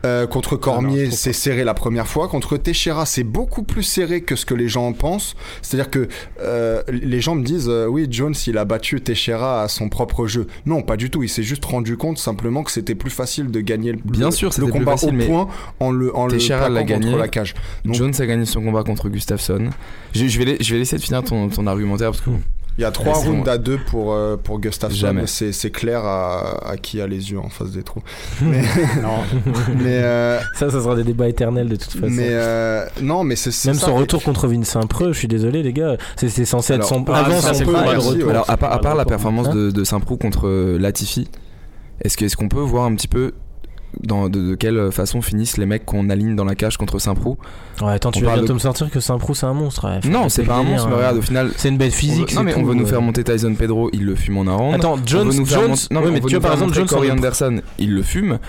Euh, contre Cormier, c'est serré la première fois. Contre Teixeira, c'est beaucoup plus serré que ce que les gens pensent. C'est-à-dire que euh, les gens me disent, euh, oui, Jones, il a battu Teixeira à son propre jeu. Non, pas du tout. Il s'est juste rendu compte simplement que c'était plus facile de gagner le, Bien le- sûr, le plus combat facile, au point en le, en le Teixeira l'a plaquant contre gagné. la cage. Donc- Jones a gagné son combat contre Gustafsson. Je, je vais, je vais laisser de finir ton, ton argumentaire parce que Il y a trois rounds à deux pour, euh, pour Gustafsson. Jamais. C'est c'est clair à, à qui a les yeux en face des trous. Mais, Non. mais, euh, Ça, ça sera des débats éternels de toute façon. mais euh, non, mais c'est c'est Même ça. son retour contre Vincent Preux, je suis désolé les gars, c'est c'est censé être son ah, avant ça, son retour. ouais. Alors, à, part- à part la Hein performance de, de Saint-Prou contre euh, Latifi, est-ce que- est-ce qu'on peut voir un petit peu dans, de, de quelle façon finissent les mecs qu'on aligne dans la cage contre Saint-Prou Ouais, attends, tu vas bientôt de- me sortir que Saint-Prou c'est un monstre. ouais, Non, c'est pas un monstre, mais hein. regarde, au final. C'est une bête physique. veut- non, mais tout, on veut nous ouais. faire monter Tyson Pedro, il le fume en round. Attends, On Jones, veut nous faire Jones, monter- non, mais mais on veut tu vois nous par exemple Jones, Corey Anderson, il le fume.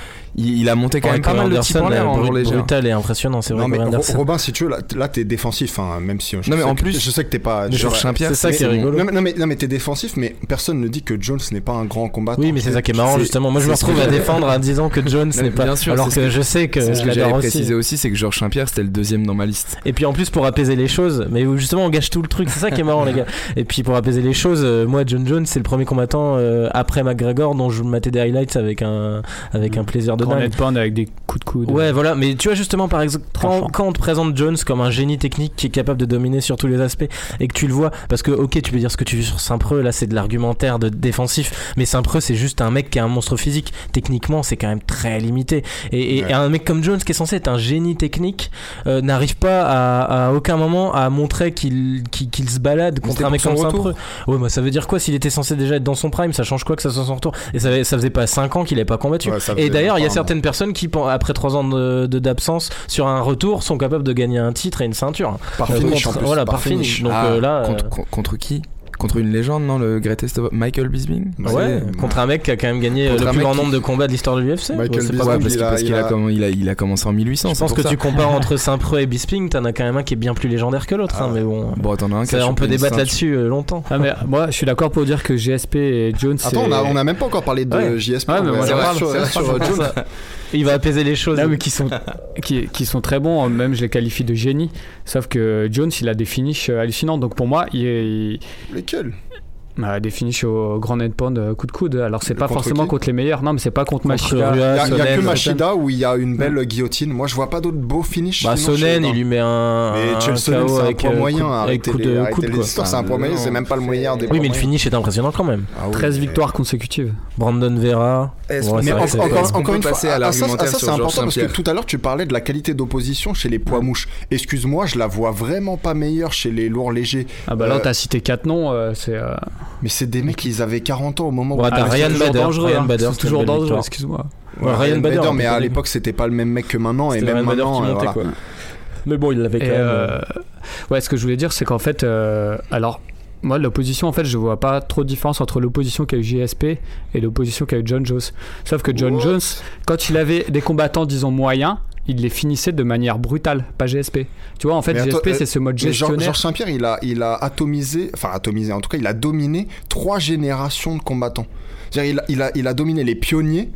Il, il a monté quand Ouais, même pas mal de types en Anderson, l'air en léger. hein. brutal et impressionnant, c'est vrai. Non, mais Anderson. Robin, si tu veux, là, là t'es défensif, hein, même si. je Non, mais en que- plus- je sais que t'es pas. Georges je- Saint-Pierre, c'est ça qui est rigolo. Non, mais- non, mais, non, mais t'es défensif, mais personne ne dit que Jones n'est pas un grand combattant. Oui, mais c'est ça qui est marrant justement. Moi, je me que retrouve à défendre en disant que Jones n'est pas. bien sûr, alors c'est ce que que- je sais que je que j'avais l'adore précisé aussi. aussi, c'est que Georges Saint-Pierre c'était le deuxième dans ma liste. Et puis en plus pour apaiser les choses, mais justement on gâche tout le truc, c'est ça qui est marrant les gars. Et puis pour apaiser les choses, euh, moi John Jones c'est le premier combattant euh, après McGregor dont je matais des highlights avec un avec un plaisir de Grand dingue. net pound avec des coups de coude. Ouais, voilà, mais tu vois, justement, par exemple, quand, on te présente Jones comme un génie technique qui est capable de dominer sur tous les aspects et que tu le vois, parce que, ok, tu peux dire ce que tu veux sur Saint-Preux, là, c'est de l'argumentaire de défensif, mais Saint-Preux, c'est juste un mec qui a un monstre physique. Techniquement, c'est quand même très limité. Et, et Ouais. un mec comme Jones, qui est censé être un génie technique, euh, n'arrive pas à, à aucun moment à montrer qu'il qu'il qu'il se balade contre un mec comme Saint-Preux. Ouais, mais ça veut dire quoi s'il était censé déjà être dans son prime? Ça change quoi que ça soit son retour? Et ça, ça faisait pas 5 ans qu'il n'avait pas combattu. Ouais, Et d'ailleurs, il y a certaines personnes qui, après 3 ans de- de- d'absence, sur un retour, sont capables de gagner un titre et une ceinture. Par Euh, finish, contre- en plus, voilà, par finish. Donc Ah, euh, là, contre, euh, con- contre qui? Contre une légende, non Le greatest of... Michael Bisping Bah, ouais, contre un mec qui a quand même gagné Contre le plus grand qui- nombre de combats de l'histoire de l'UFC. Michael Ouais, c'est pas Bisping, parce il qu'il a- il il commencé en 1800. Je pense que ça. tu compares entre Saint-Preux et Bisping, t'en as quand même un qui est bien plus légendaire que l'autre. Ah hein, ouais. mais bon, Bon, t'en as un qui ça, on peut débattre là-dessus euh, longtemps. Ah, mais moi, je suis d'accord pour dire que GSP et Jones. Attends, on a, on a même pas encore parlé de Ouais. JSP. Ouais, mais moi, sur, Jones. Il va apaiser les choses. Là, mais qui sont, qui, qui sont très bons, même je les qualifie de génie. Sauf que Jones, il a des finishes euh, hallucinants. Donc pour moi, il, il- Lesquels a des finishes au grand net pound euh, coup de coude. Alors c'est pas Contre forcément contre les meilleurs. Non, mais c'est pas contre, Contre Machida. Il y a, a Sonnen, que Sonnen. Machida où il y a une belle guillotine. Moi, je vois pas d'autres beaux finishes. Bah, Sonnen, il lui met un. Mais un Chelsea, c'est un euh, moyen. c'est un poids moyen, c'est même pas le meilleur des Oui, mais le finish est impressionnant quand même. Ah oui, 13 mais- victoires consécutives. Brandon Vera. Mais encore, une fois, passer à ah, ça, ah, ça, c'est important parce que tout à l'heure tu parlais de la qualité d'opposition chez les poids mouches. Excuse-moi, je la vois vraiment pas meilleure chez les lourds légers. Ah bah là, Euh, t'as cité 4 noms. euh, c'est Mais c'est des mecs, ils avaient 40 ans au moment où. Ouais, t'as Ryan Bader. Ryan. Bader, C'est toujours dangereux, excuse-moi. Ouais, Ryan Bader, mais à l'époque c'était pas le même mec que maintenant et même Ryan Bader maintenant. qui euh, montait, voilà. quoi. Mais bon, il l'avait quand même. euh, ouais, ce que je voulais dire, c'est qu'en fait, euh, alors, moi, l'opposition, en fait, je vois pas trop de différence entre l'opposition qu'a eu JSP et l'opposition qu'a eu John Jones. Sauf que John What? Jones, quand il avait des combattants, disons, moyens, il les finissait de manière brutale, pas GSP. Tu vois, en fait, GSP, euh, c'est ce mode Georges gestionnaire. Georges Saint-Pierre, il a, il a atomisé, enfin atomisé, en tout cas, il a dominé trois générations de combattants. C'est-à-dire, il a, il a, il a dominé les pionniers,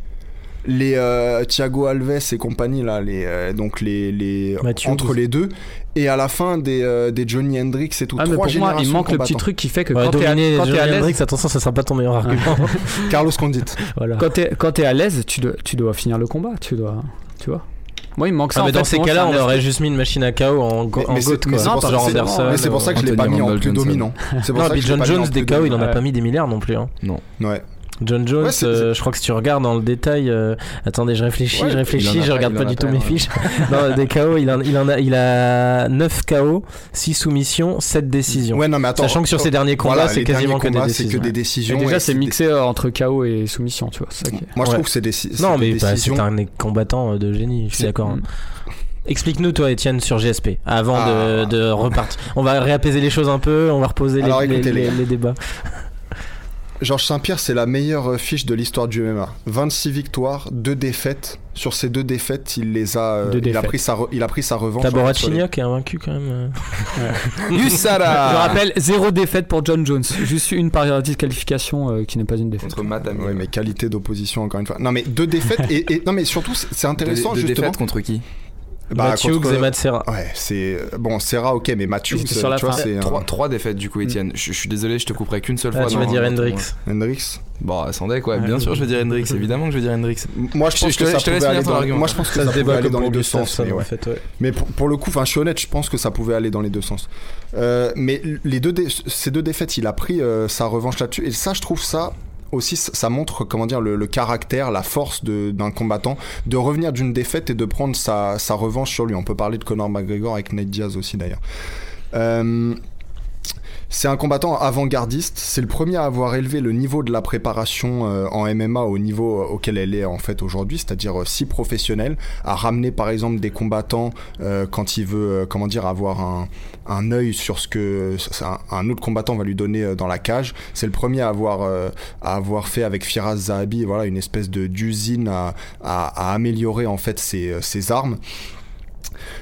les euh, Thiago Alves et compagnie, là, les, euh, donc les, les Matthews. entre les deux, et à la fin des, euh, des Johnny Hendrix et tout. Ah, mais trois pour moi, il manque le petit truc qui fait que Ouais, quand t'es à, quand l'aise, Hendrix, attention, ça sera pas ton meilleur argument. Carlos Condit. voilà. quand t'es, quand t'es à l'aise, tu dois, tu dois finir le combat, tu dois, tu vois. Moi, il me manque ça. Ah, en mais fait, dans ces cas-là, c'est on aurait juste mis une machine à KO en, go- Mais- c'est- GOAT, mais quoi. c'est pour ça- genre Anderson. Mais c'est pour ça que je l'ai Anthony pas mis en plus dominant. C'est pour Non, ça puis que John Jones, des KO, il en a pas mis des milliards non plus. hein. Ouais. John Jones, Ouais, c'est- euh, je crois que si tu regardes dans le détail, euh, attendez, je réfléchis, Ouais, je réfléchis, je regarde pas du tout mes hein. fiches. non, des KO, il en, il en a, il a 9 KO, 6 soumissions, 7 décisions. Ouais, non, mais attends. Sachant que sur ces derniers combats, Voilà, c'est quasiment que des combats, C'est décisions. que des Et décisions. déjà, et c'est des- mixé euh, entre KO et soumission, tu vois. c'est ça qui est- Moi, je Ouais. trouve que c'est des, c'est Non, des mais bah, c'est décisions. un combattant euh, de génie, je suis C'est- d'accord. hein. Explique-nous toi Étienne sur GSP avant de, Ah. de repartir. On va réapaiser les choses un peu, on va reposer les, Alors, les- les débats. Georges Saint-Pierre, c'est la meilleure fiche de l'histoire du MMA. 26 victoires, 2 défaites. Sur ces deux défaites, il les a, euh, Deux il a pris sa, re- il a pris sa revanche. Les- Borachignac qui est invaincu quand même. euh. Je Usara rappelle, zéro défaite pour John Jones. Juste une par disqualification euh, qui n'est pas une défaite. Contre Matt Ami. Ouais, mais qualité d'opposition encore une fois. Non mais deux défaites et, et- non mais surtout c'est Deux, intéressant deux justement. défaites contre qui? Bah, Mathieu contre- et Matt Serra. Ouais, c'est bon, Serra ok, mais Matthews, C'était sur la tu vois, fin. c'est trois, un- trois défaites du coup, Étienne. Je, je suis désolé, je te couperai qu'une seule Ah, fois. tu dans- vas dire dans Hendrix. Hendrix. Bon, attendez quoi, Ouais. bien sûr, je vais dire Hendrix, évidemment que je vais dire Hendrix. Moi je Je- pense je te que ça je te laisse pouvait aller dans argument. moi je pense que Ça ça, se débat aller dans les deux sens. Mais, ouais. fait, ouais. Mais pour, pour le coup, enfin je suis honnête, je pense que ça pouvait aller dans les deux sens. Euh, mais les deux dé- ces deux défaites, il a pris euh, sa revanche là-dessus et ça je trouve ça aussi ça montre comment dire le, caractère, la force d'un combattant de revenir d'une défaite et de prendre sa, sa revanche sur lui. On peut parler de Conor McGregor avec Nate Diaz aussi d'ailleurs. Euh, c'est un combattant avant-gardiste. C'est le premier à avoir élevé le niveau de la préparation euh, en MMA au niveau euh, auquel elle est en fait aujourd'hui, c'est-à-dire euh, si professionnel, à ramener par exemple des combattants quand il veut, comment dire, avoir un, œil sur ce que un, autre combattant va lui donner dans la cage. C'est le premier à avoir, fait avec Firas Zahabi, voilà, une espèce de d'usine à, améliorer en fait ses, armes.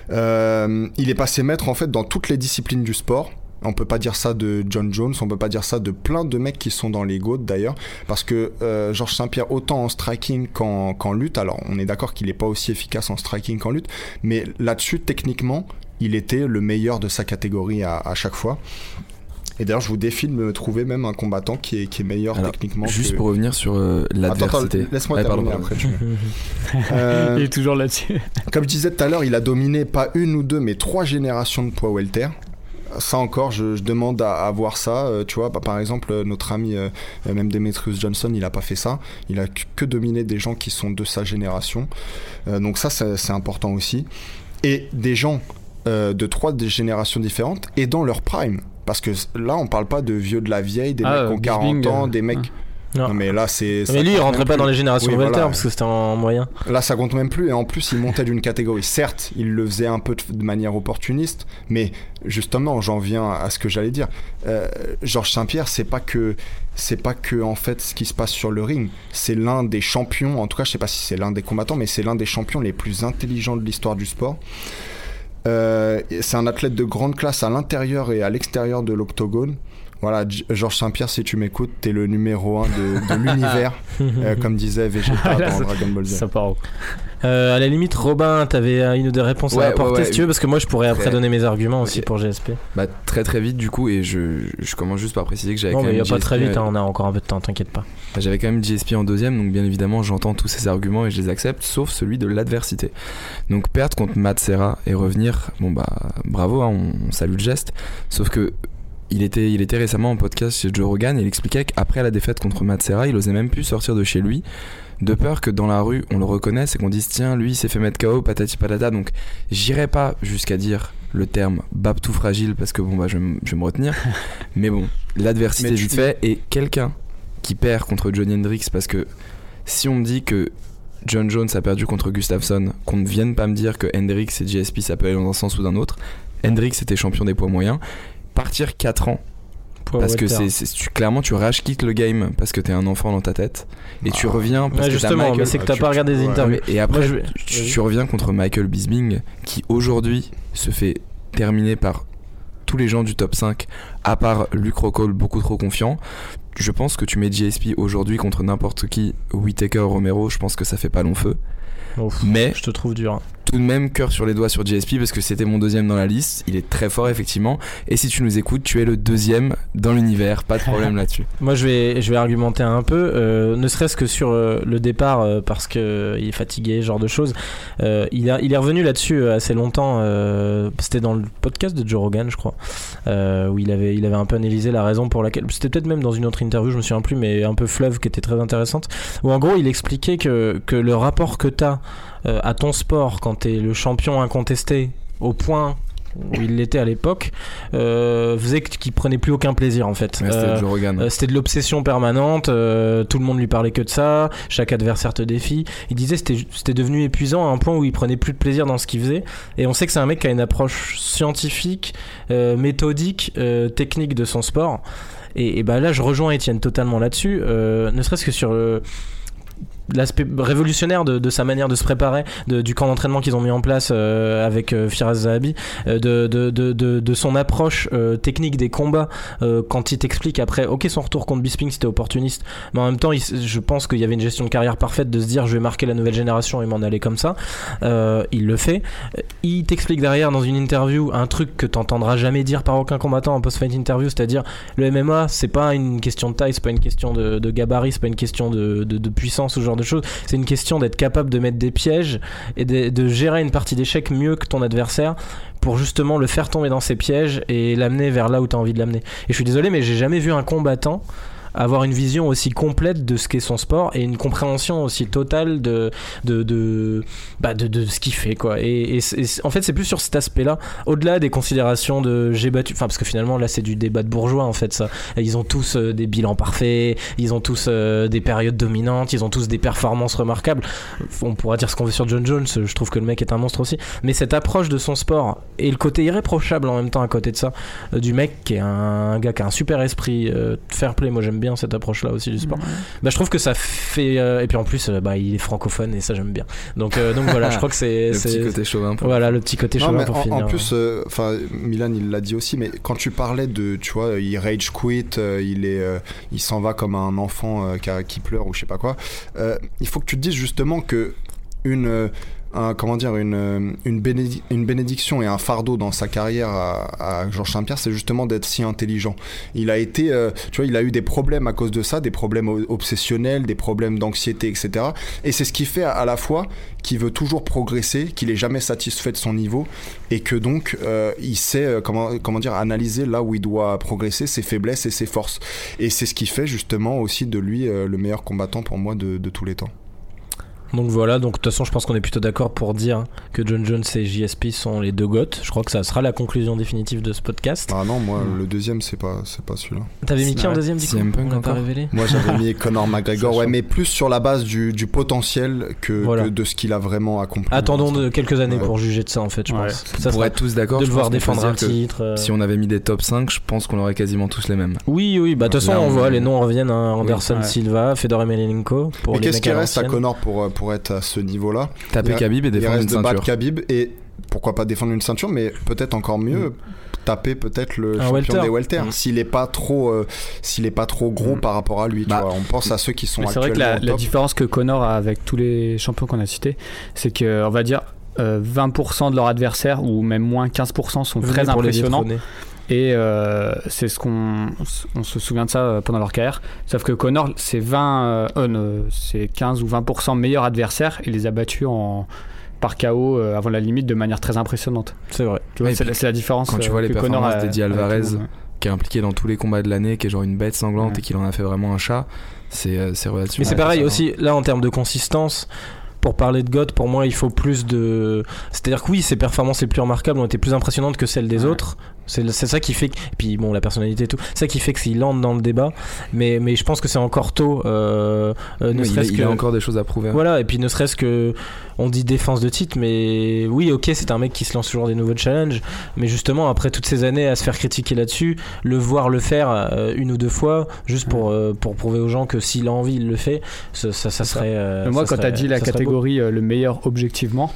Il est passé maître en fait dans toutes les disciplines du sport. On peut pas dire ça de John Jones, on peut pas dire ça de plein de mecs qui sont dans les GOAT d'ailleurs, parce que euh, Georges Saint-Pierre, autant en striking qu'en lutte, alors on est d'accord qu'il est pas aussi efficace en striking qu'en lutte, mais là-dessus, techniquement, il était le meilleur de sa catégorie à, à chaque fois. Et d'ailleurs, je vous défie de me trouver même un combattant qui est, qui est meilleur Alors, techniquement. Juste que- pour revenir sur euh, l'adversité. laisse-moi Ouais, pardon, terminer pardon. après. tu- Euh, Il est toujours là-dessus. comme je disais tout à l'heure, il a dominé pas une ou deux, mais trois générations de poids welter. Ça encore, je, je demande à, à voir ça. Euh, tu vois, bah, par exemple, euh, notre ami, euh, euh, même Demetrius Johnson, il a pas fait ça. Il a que dominé des gens qui sont de sa génération. Euh, donc ça, c'est important aussi. Et des gens euh, de trois générations différentes et dans leur prime. Parce que là, on parle pas de vieux de la vieille, des Ah, mecs qui ont euh, Bisping, 40 ans, des mecs. Non. Non, mais là, c'est. Mais lui, il rentrait pas plus. dans les générations Oui, Welter voilà. parce que c'était en moyen. Là, ça compte même plus. Et en plus, il montait d'une catégorie. Certes, il le faisait un peu de, de manière opportuniste, mais justement, j'en viens à ce que j'allais dire. Euh, Georges Saint-Pierre, c'est pas que c'est pas que en fait ce qui se passe sur le ring. C'est l'un des champions. En tout cas, je sais pas si c'est l'un des combattants, mais c'est l'un des champions les plus intelligents de l'histoire du sport. Euh, c'est un athlète de grande classe à l'intérieur et à l'extérieur de l'octogone. Voilà, Georges Saint-Pierre, si tu m'écoutes, t'es le numéro un de, de l'univers, euh, comme disait Vegeta Là, dans Dragon Ball Z. Ça part. Euh, à la limite, Robin, t'avais euh, une ou deux réponses Ouais, à apporter ouais. si tu veux, parce que moi je pourrais après donner mes arguments aussi pour GSP. Bah, très très vite du coup, et je, je commence juste par préciser que j'avais Non, quand mais il même y a pas très vite, euh, hein, on a encore un peu de temps, t'inquiète pas. Bah, J'avais quand même GSP en deuxième, donc bien évidemment j'entends tous ces arguments et je les accepte, sauf celui de l'adversité. Donc perdre contre Matt Serra et revenir, bon bah bravo, hein, on, on salue le geste, sauf que il était, il était récemment en podcast chez Joe Rogan et il expliquait qu'après la défaite contre Matt Serra, il osait même plus sortir de chez lui, de peur que dans la rue on le reconnaisse et qu'on dise tiens lui il s'est fait mettre KO patati patata, donc j'irai pas jusqu'à dire le terme bab tout fragile parce que bon bah je, vais m- je vais me retenir, mais bon l'adversité vite fait et quelqu'un qui perd contre Johnny Hendrix parce que si on me dit que John Jones a perdu contre Gustafsson, qu'on ne vienne pas me dire que Hendrix et GSP ça peut aller dans un sens ou d'un autre. Hendrix était champion des poids moyens. Partir 4 ans Pour parce que c'est c'est- tu, clairement tu rage quittes le game parce que t'es un enfant dans ta tête et tu Ah. reviens parce Ouais, que t'as justement, Michael- mais c'est que t'as tu- pas regardé les ouais. interviews. et après Moi, je vais- tu, reviens contre Michael Bisping qui aujourd'hui se fait terminer par tous les gens du top 5 à part Luke Rockhold beaucoup trop confiant je pense que tu mets GSP aujourd'hui contre n'importe qui Whitaker Romero je pense que ça fait pas long feu Ouf, mais je te trouve dur. Tout de même cœur sur les doigts sur GSP parce que c'était mon deuxième dans la liste il est très fort effectivement et si tu nous écoutes tu es le deuxième dans l'univers pas de problème là-dessus Moi, je vais, je vais argumenter un peu, euh, ne serait-ce que sur euh, le départ, euh, parce que il est fatigué, genre de choses. Il, a, il est revenu là-dessus assez longtemps. C'était dans le podcast de Joe Rogan, je crois, où il avait, il avait un peu analysé la raison pour laquelle. C'était peut-être même dans une autre interview, je me souviens plus, mais un peu fleuve, qui était très intéressante. Où en gros, il expliquait que, que le rapport que tu as à ton sport quand tu es le champion incontesté, au point où il l'était à l'époque, euh, faisait qu'il prenait plus aucun plaisir en fait. Ouais, c'était Euh, euh, C'était de l'obsession permanente, euh, tout le monde lui parlait que de ça, chaque adversaire te défie. Il disait c'était c'était devenu épuisant à un point où il prenait plus de plaisir dans ce qu'il faisait. Et on sait que c'est un mec qui a une approche scientifique, euh, méthodique, euh, technique de son sport. Et, et bah là, je rejoins Étienne totalement là-dessus, euh, ne serait-ce que sur le l'aspect révolutionnaire de, de sa manière de se préparer, de- du camp d'entraînement qu'ils ont mis en place euh, avec euh, Firas Zahabi, euh, de, de, son approche euh, technique des combats quand il t'explique après, ok son retour contre Bisping c'était opportuniste, mais en même temps je pense qu'il y avait une gestion de carrière parfaite de se dire je vais marquer la nouvelle génération et m'en aller comme ça, il le fait, il t'explique derrière dans une interview un truc que t'entendras jamais dire par aucun combattant en post-fight interview, c'est-à-dire le MMA c'est pas une question de taille, c'est pas une question de, gabarit, c'est pas une question de, puissance ou ce de choses, c'est une question d'être capable de mettre des pièges et de, gérer une partie d'échec mieux que ton adversaire pour justement le faire tomber dans ses pièges et l'amener vers là où tu as envie de l'amener. Et je suis désolé, mais j'ai jamais vu un combattant avoir une vision aussi complète de ce qu'est son sport et une compréhension aussi totale de de de, bah de, de ce qu'il fait quoi. Et, en fait c'est plus sur cet aspect là au-delà des considérations de j'ai battu enfin parce que finalement là c'est du débat de bourgeois en fait ça. Ils ont tous euh, des bilans parfaits ils ont tous euh, des périodes dominantes ils ont tous des performances remarquables. On pourra dire ce qu'on veut sur John Jones je trouve que le mec est un monstre aussi. Mais cette approche de son sport et le côté irréprochable en même temps à côté de ça euh, du mec qui est un, gars qui a un super esprit fair play moi j'aime bien cette approche là aussi du sport bah je trouve que ça fait euh, et puis en plus euh, bah il est francophone et ça j'aime bien donc euh, donc voilà je crois que c'est Le c'est- petit côté chauvin. pour- voilà le petit côté Non, chauvin pour en, finir en plus, euh, enfin, Milan, il l'a dit aussi, mais quand tu parlais de, tu vois, il rage quit, euh, il est, euh, il s'en va comme un enfant euh, qui, a- qui pleure ou je sais pas quoi. euh, il faut que tu te dises justement que une, euh, un- comment dire, une, une, bénédi- une bénédiction et un fardeau dans sa carrière à, Georges Saint-Pierre, c'est justement d'être si intelligent. Il a été, euh, tu vois, il a eu des problèmes à cause de ça, des problèmes obsessionnels, des problèmes d'anxiété, etc. Et c'est ce qui fait à la fois qu'il veut toujours progresser, qu'il est jamais satisfait de son niveau et que donc euh, il sait euh, comment comment dire analyser là où il doit progresser, ses faiblesses et ses forces. Et c'est ce qui fait justement aussi de lui le meilleur combattant pour moi de tous les temps. Donc voilà, donc de toute façon, je pense qu'on est plutôt d'accord pour dire que John Jones et JSP sont les deux goths. Je crois que ça sera la conclusion définitive de ce podcast. Ah non, moi Mm. le deuxième c'est pas c'est pas celui-là. T'avais mis qui en deuxième du coup CM Punk On l'a pas encore révélé Moi j'avais mis Conor McGregor, ouais, mais plus sur la base du, du potentiel que, Voilà. que de ce qu'il a vraiment accompli. Attendons de quelques années Ouais. pour juger de ça en fait, je Ouais. pense. Ça Pour être tous d'accord, de je le voir défendre un titre. euh. Si on avait mis des top 5, je pense qu'on aurait quasiment tous les mêmes. Oui, oui, bah de toute façon, on voit les noms reviennent hein, Anderson. Silva, Fedor Emelianenko. Pour Mais qu'est-ce qui reste à. Connor pour, euh, pour être à ce niveau-là Taper Il- Khabib et Il défendre une reste de ceinture. Khabib et pourquoi pas défendre une ceinture, mais peut-être encore mieux taper peut-être le Un champion welter. des welter Mm. s'il est pas trop euh, s'il est pas trop gros Mm. par rapport à lui. tu Bah, vois. on pense à ceux qui sont c'est vrai que la, différence que Connor a avec tous les champions qu'on a cités, c'est que on va dire euh, 20% de leurs adversaires ou même moins 15% sont Venez très impressionnants. Et euh, c'est ce qu'on on se souvient de ça euh, pendant leur carrière. Sauf que Connor, c'est 20, euh, euh, c'est 15 ou 20% meilleurs adversaires. Il les a battus en par KO euh, avant la limite de manière très impressionnante. C'est vrai. C'est la- différence. quand tu euh, vois les performances a- d'Eddie Alvarez, tout monde. Qui est impliqué dans tous les combats de l'année, qui est genre une bête sanglante Ouais. et qu'il en a fait vraiment un chat, c'est c'est relativement. Mais c'est pareil aussi, là en termes de consistance, pour parler de God, pour moi il faut plus de. C'est-à-dire que oui, ses performances les plus remarquables ont été plus impressionnantes que celles des Ouais. autres. C'est ça qui fait. que- Et puis bon, la personnalité et tout. C'est ça qui fait que s'il entre dans le débat. Mais, mais je pense que c'est encore tôt. euh, euh, ne il, il que. a encore des choses à prouver. Voilà, et puis ne serait-ce que. On dit défense de titre, mais oui, ok, c'est un mec qui se lance toujours des nouveaux challenges. Mais justement, après toutes ces années à se faire critiquer là-dessus, le voir le faire euh, une ou deux fois, juste pour, euh, pour prouver aux gens que s'il a envie, il le fait, ça, ça, ça serait. euh, moi, ça quand tu as serait- dit la catégorie le meilleur objectivement,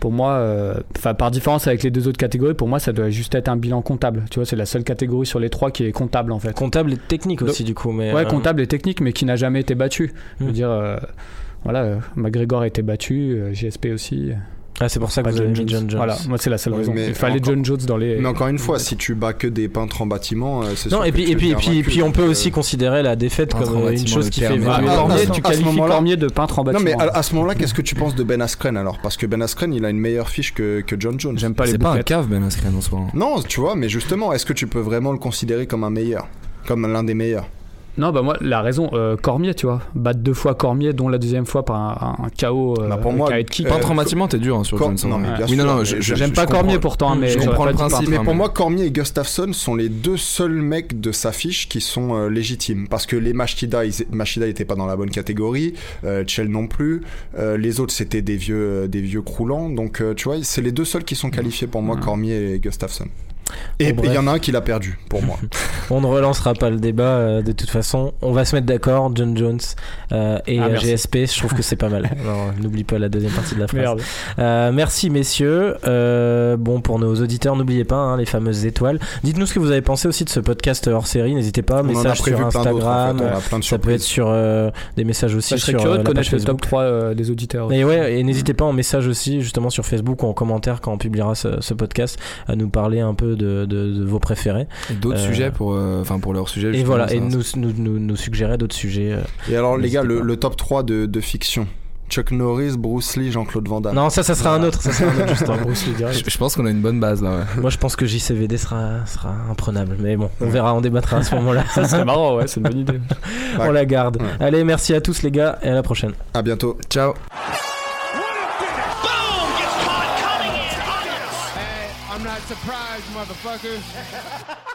pour moi, euh, enfin par différence avec les deux autres catégories, pour moi, ça doit juste être un bilan comptable. Tu vois, c'est la seule catégorie sur les trois qui est comptable en fait. Comptable et technique aussi, du coup. Mais, Ouais, euh, comptable et technique, mais qui n'a jamais été battu. Je veux Hmm. dire, euh, voilà, McGregor a été battu, JSP aussi. Ah, c'est pour ça que vous avez John mis Jones. John Jones. Voilà, moi c'est la seule raison. mais Il fallait encore- John Jones dans les. Mais encore une fois, si tu bats que des peintres en bâtiment, euh, c'est Non, sûr et que puis, tu et puis, et puis, puis on peut donc, aussi euh, considérer la défaite Peintre comme euh, une chose qui fait évoluer. Ah, ah, Cormier, à tu qualifies Cormier de peintre en Non, bâtiment. mais à, à ce moment-là, qu'est-ce que tu penses de Ben Askren alors? Parce que Ben Askren, il a une meilleure fiche que, que John Jones. J'aime pas les C'est pas un cave, Ben Askren en soi. Non, tu vois, mais justement, est-ce que tu peux vraiment le considérer comme un meilleur? Comme l'un des meilleurs? Non, bah moi, la raison, euh, Cormier, tu vois. Battre deux fois Cormier, dont la deuxième fois par un, KO. euh, Bah, pour moi, kick. euh, Pas traumatiquement, t'es dur hein, sur Cor- Johnson. non, mais bien oui, sûr, non, J'aime pas. Cormier pourtant, mais Je comprends le principe, par- Mais hein, pour moi, Cormier et Gustafsson sont les deux seuls mecs de sa fiche qui sont euh, légitimes. Parce que les Machida, ils, Machida n'étaient pas dans la bonne catégorie, euh, Chell non plus. euh, les autres, c'était des vieux, des vieux croulants. Donc, euh, tu vois, c'est les deux seuls qui sont qualifiés pour moi, Cormier et Gustafsson. Et il y en a un qui l'a perdu, pour moi. On ne relancera pas le débat euh, de toute façon. On va se mettre d'accord, John Jones euh, et Ah, euh. GSP. Je trouve que c'est pas mal. N'oublie pas la deuxième partie de la phrase. Merde. Euh, merci messieurs. Euh, bon pour nos auditeurs, n'oubliez pas hein, les fameuses étoiles. Dites-nous ce que vous avez pensé aussi de ce podcast hors série. N'hésitez pas. Message sur d'autres, en Instagram. fait. On a plein de ça peut être sur euh, des messages aussi Bah, je serais sur curieux de la connaître page le top Facebook. 3 euh, des auditeurs. Et ouais, et n'hésitez pas en message aussi, justement sur Facebook ou en commentaire quand on publiera ce, ce podcast, à nous parler un peu de, de- de vos préférés. D'autres Euh, sujets pour, euh, enfin pour leur sujet. Et voilà, ça- et nous, nous, nous, nous suggérer d'autres sujets. euh. Et alors, les gars, le, top 3 de, de fiction. Chuck Norris, Bruce Lee, Jean-Claude Van Damme. Non, ça, ça sera un autre. Ça sera un autre justement. Je, je pense qu'on a une bonne base là. ouais. Moi, je pense que JCVD sera, sera imprenable. Mais bon, on verra, on débattra à ce moment-là. Ça serait marrant, ouais, c'est une bonne idée. on la garde. Ouais. Allez, merci à tous les gars et à la prochaine. À bientôt. Ciao. Hey, I'm not surprised, motherfuckers.